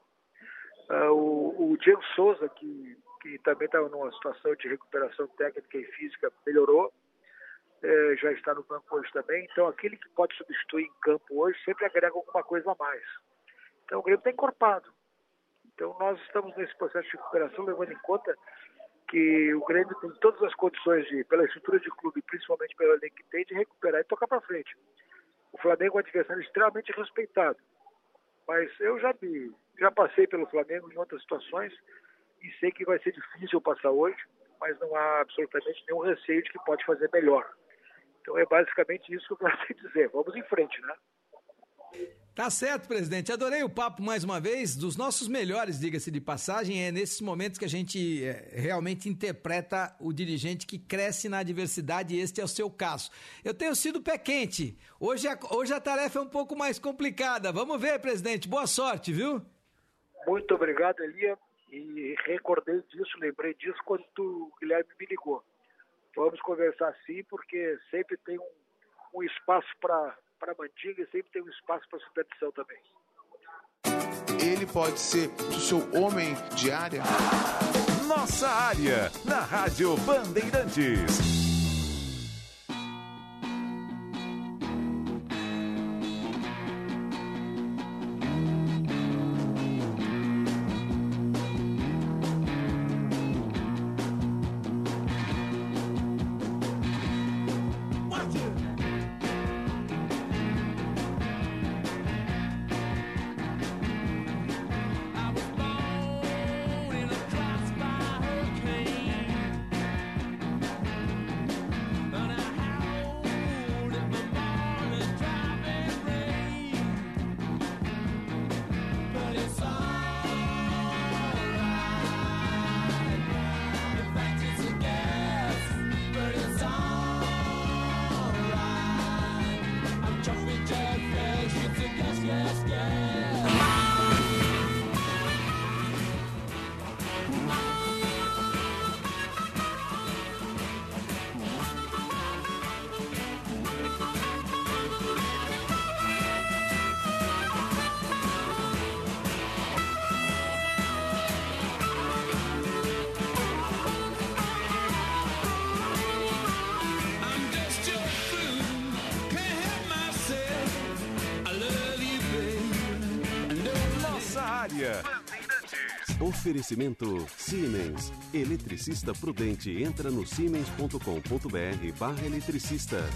Uh, o, o Diego Souza, que, que também estava tá numa situação de recuperação técnica e física, melhorou é, já está no banco hoje também. Então, aquele que pode substituir em campo hoje sempre agrega alguma coisa a mais. Então, o Grêmio está encorpado. Então, nós estamos nesse processo de recuperação, levando em conta que o Grêmio tem todas as condições, de, pela estrutura de clube, principalmente pelo elenco que tem, de recuperar e tocar para frente. O Flamengo é um adversário extremamente respeitado. Mas eu já vi, já passei pelo Flamengo em outras situações e sei que vai ser difícil passar hoje, mas não há absolutamente nenhum receio de que pode fazer melhor. Então é basicamente isso que eu quero dizer. Vamos em frente, né? Tá certo, presidente. Adorei o papo mais uma vez. Dos nossos melhores, diga-se de passagem, é nesses momentos que a gente é, realmente interpreta o dirigente que cresce na adversidade, e este é o seu caso. Eu tenho sido pé quente. Hoje a, hoje a tarefa é um pouco mais complicada. Vamos ver, presidente. Boa sorte, viu? Muito obrigado, Elia. E recordei disso, lembrei disso quando o Guilherme me ligou. Vamos conversar sim, porque sempre tem um, um espaço para para Mantinga e sempre tem um espaço para superstição também. Ele pode ser o seu homem de área? Nossa área, na Rádio Bandeirantes. Oferecimento Siemens. Eletricista prudente entra no siemens.com.br barra eletricistas.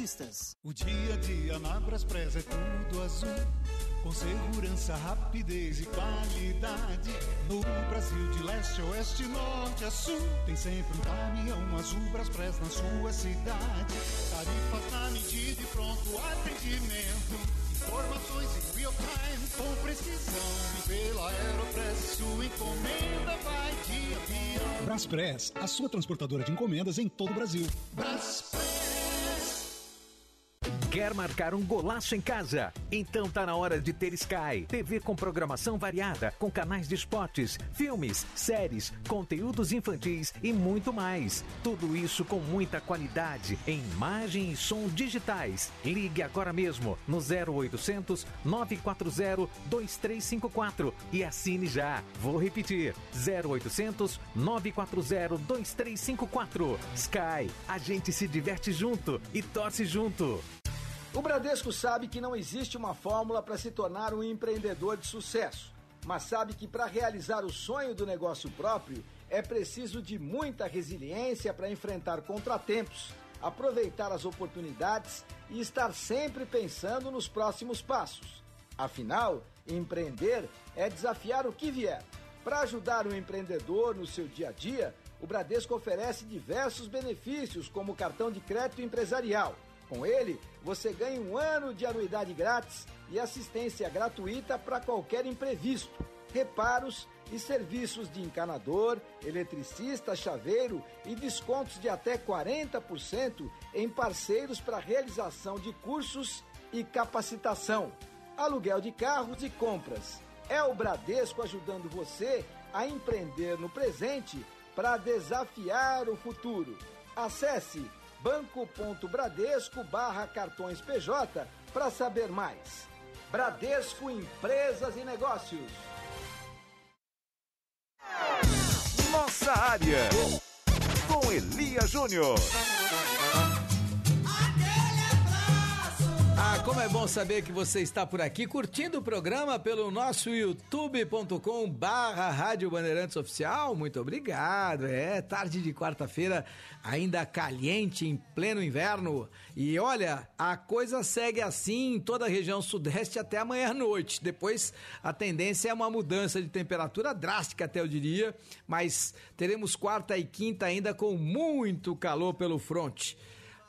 Eletricistas. O dia a dia na Braspress é tudo azul. Com segurança, rapidez e qualidade. No Brasil, de leste a oeste, norte a sul. Tem sempre um caminhão azul Braspress na sua cidade. Tarifas na medida e pronto atendimento. Informações em real time com precisão. E pela Aeropress, sua encomenda vai de avião. Braspress, a sua transportadora de encomendas em todo o Brasil. Quer marcar um golaço em casa? Então tá na hora de ter Sky. TV com programação variada, com canais de esportes, filmes, séries, conteúdos infantis e muito mais. Tudo isso com muita qualidade em imagem e som digitais. Ligue agora mesmo no 0800 940 2354 e assine já. Vou repetir: 0800 940 2354. Sky, a gente se diverte junto e torce junto. O Bradesco sabe que não existe uma fórmula para se tornar um empreendedor de sucesso, mas sabe que para realizar o sonho do negócio próprio é preciso de muita resiliência para enfrentar contratempos, aproveitar as oportunidades e estar sempre pensando nos próximos passos. Afinal, empreender é desafiar o que vier. Para ajudar o empreendedor no seu dia a dia, o Bradesco oferece diversos benefícios, como cartão de crédito empresarial. Com ele, você ganha um ano de anuidade grátis e assistência gratuita para qualquer imprevisto, reparos e serviços de encanador, eletricista, chaveiro e descontos de até 40% em parceiros para realização de cursos e capacitação, aluguel de carros e compras. É o Bradesco ajudando você a empreender no presente para desafiar o futuro. Acesse banco.bradesco barra cartões PJ para saber mais. Bradesco Empresas e Negócios. Nossa área. Com Elia Júnior. Ah, como é bom saber que você está por aqui curtindo o programa pelo nosso youtube.com barra Rádio Bandeirantes Oficial. Muito obrigado. É tarde de quarta-feira, ainda caliente, em pleno inverno. E olha, a coisa segue assim em toda a região sudeste até amanhã à noite. Depois a tendência é uma mudança de temperatura drástica, até eu diria, mas teremos quarta e quinta ainda com muito calor pelo fronte.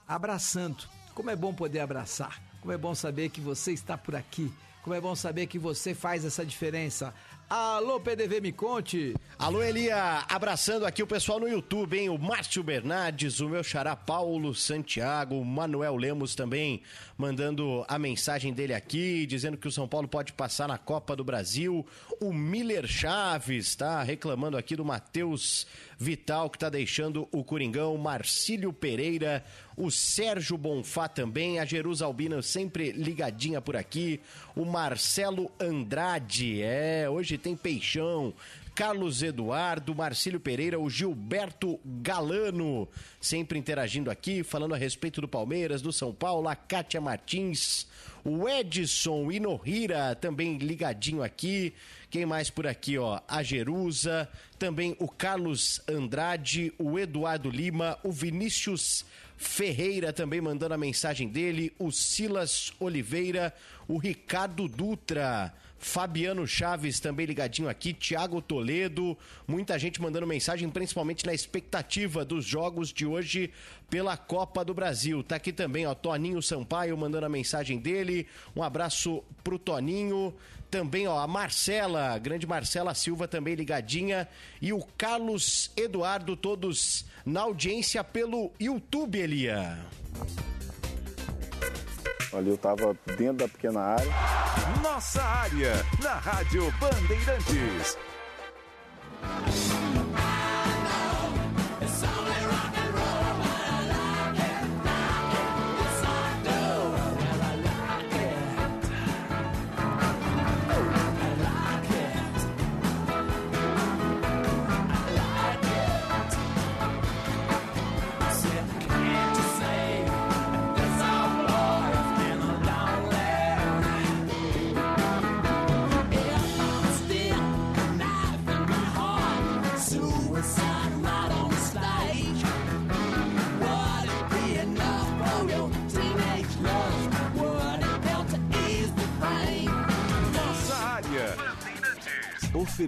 Abraçando. Como é bom poder abraçar. Como é bom saber que você está por aqui. Como é bom saber que você faz essa diferença. Alô, PDV, me conte. Alô, Elia, abraçando aqui o pessoal no YouTube, hein? O Márcio Bernardes, o meu xará Paulo Santiago, o Manuel Lemos também mandando a mensagem dele aqui, dizendo que o São Paulo pode passar na Copa do Brasil. O Miller Chaves tá reclamando aqui do Matheus Vital, que tá deixando o Coringão. Marcílio Pereira, o Sérgio Bonfá também, a Jerusalbina sempre ligadinha por aqui. O Marcelo Andrade, é, hoje tem peixão. Carlos Eduardo, Marcílio Pereira, o Gilberto Galano, sempre interagindo aqui, falando a respeito do Palmeiras, do São Paulo, a Kátia Martins, o Edson Inohira, também ligadinho aqui. Quem mais por aqui, ó? A Jerusa, também o Carlos Andrade, o Eduardo Lima, o Vinícius Ferreira também mandando a mensagem dele, o Silas Oliveira, o Ricardo Dutra. Fabiano Chaves também ligadinho aqui, Thiago Toledo, muita gente mandando mensagem, principalmente na expectativa dos jogos de hoje pela Copa do Brasil. Tá aqui também, ó, Toninho Sampaio mandando a mensagem dele. Um abraço pro Toninho. Também, ó, a Marcela, grande Marcela Silva também ligadinha. E o Carlos Eduardo, todos na audiência pelo YouTube, Elia. Ali eu tava dentro da pequena área. Nossa área, na Rádio Bandeirantes.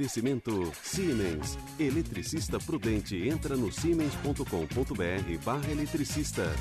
Oferecimento Siemens. Eletricista prudente entra no siemens.com.br barra eletricistas.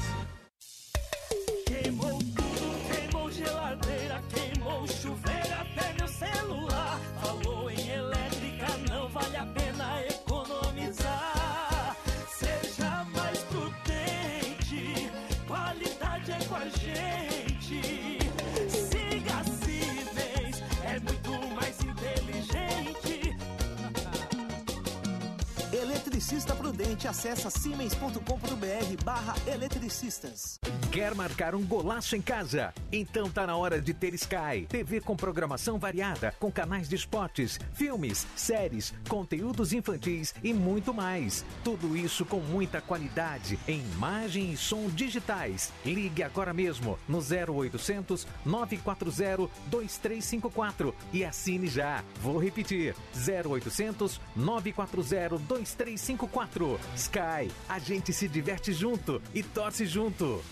Prudente, acessa siemens.com.br barra eletricistas. Quer marcar um golaço em casa? Então tá na hora de ter Sky. TV com programação variada, com canais de esportes, filmes, séries, conteúdos infantis e muito mais. Tudo isso com muita qualidade em imagem e som digitais. Ligue agora mesmo no 0800 940 2354 e assine já. Vou repetir: 0800 940 2354. Sky, a gente se diverte junto e torce junto.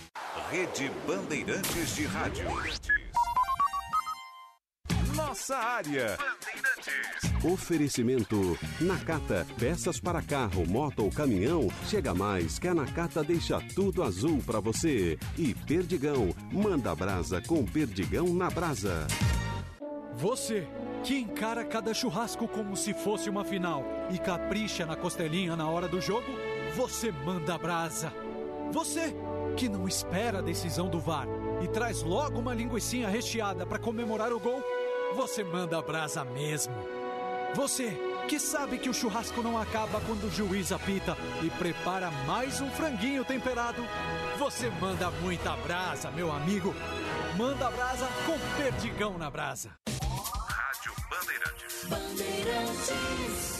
Rede Bandeirantes de Rádio. Nossa área. Oferecimento Nakata, peças para carro, moto ou caminhão. Chega mais que a Nakata deixa tudo azul para você. E Perdigão, manda brasa com Perdigão na brasa. Você que encara cada churrasco como se fosse uma final e capricha na costelinha na hora do jogo, você manda brasa. Você que não espera a decisão do VAR e traz logo uma linguiçinha recheada para comemorar o gol, você manda brasa mesmo. Você que sabe que o churrasco não acaba quando o juiz apita e prepara mais um franguinho temperado, você manda muita brasa, meu amigo. Manda brasa com perdigão na brasa. Rádio Bandeirantes. Bandeirantes.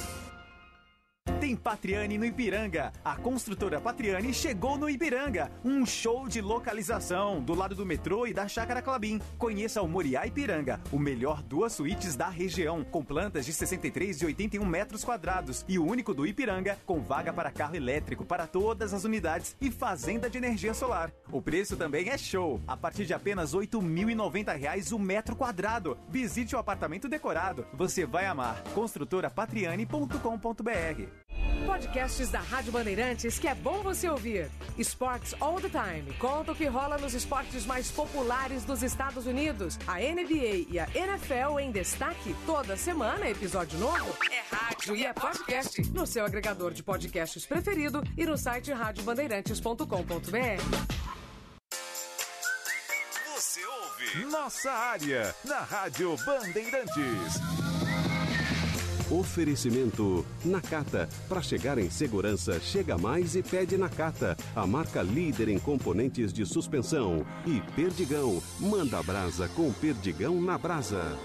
Tem Patriani no Ipiranga. A construtora Patriani chegou no Ipiranga. Um show de localização do lado do metrô e da Chácara Clabim. Conheça o Moriá Ipiranga, o melhor duas suítes da região, com plantas de 63 e 81 metros quadrados e o único do Ipiranga com vaga para carro elétrico para todas as unidades e fazenda de energia solar. O preço também é show, a partir de apenas 8.090 reais o metro quadrado. Visite o apartamento decorado. Você vai amar. Construtorapatriani.com.br Podcasts da Rádio Bandeirantes que é bom você ouvir. Sports All the Time. Conta o que rola nos esportes mais populares dos Estados Unidos. A NBA e a NFL em destaque. Toda semana, episódio novo. É rádio e é podcast. No seu agregador de podcasts preferido e no site radiobandeirantes.com.br. Você ouve Nossa Área na Rádio Bandeirantes. Oferecimento Nakata. Para chegar em segurança, chega mais e pede Nakata. A marca líder em componentes de suspensão. E Perdigão. Manda brasa com Perdigão na brasa.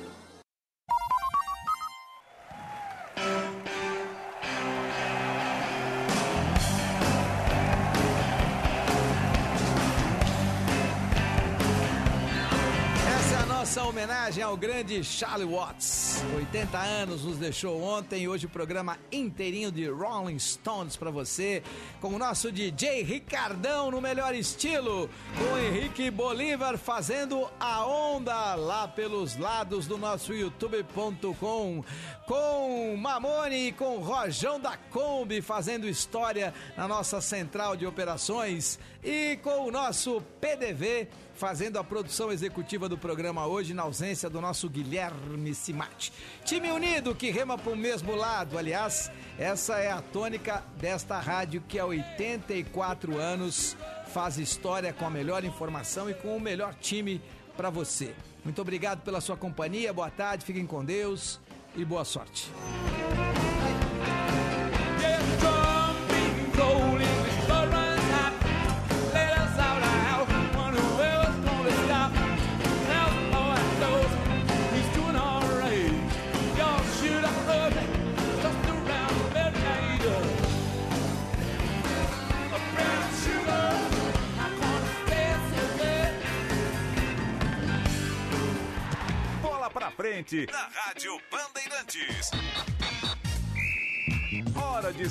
Essa é a nossa homenagem ao grande Charlie Watts. 80 anos nos deixou ontem hoje o programa inteirinho de Rolling Stones para você, com o nosso DJ Ricardão no melhor estilo, com Henrique Bolívar fazendo a onda lá pelos lados do nosso youtube.com, com Mamone e com Rojão da Kombi fazendo história na nossa central de operações e com o nosso PDV fazendo a produção executiva do programa hoje, na ausência do nosso Guilherme Simati. Time unido que rema para o mesmo lado. Aliás, essa é a tônica desta rádio que há 84 anos faz história com a melhor informação e com o melhor time para você. Muito obrigado pela sua companhia, boa tarde, fiquem com Deus e boa sorte. Frente na Rádio Bandeirantes. Hora de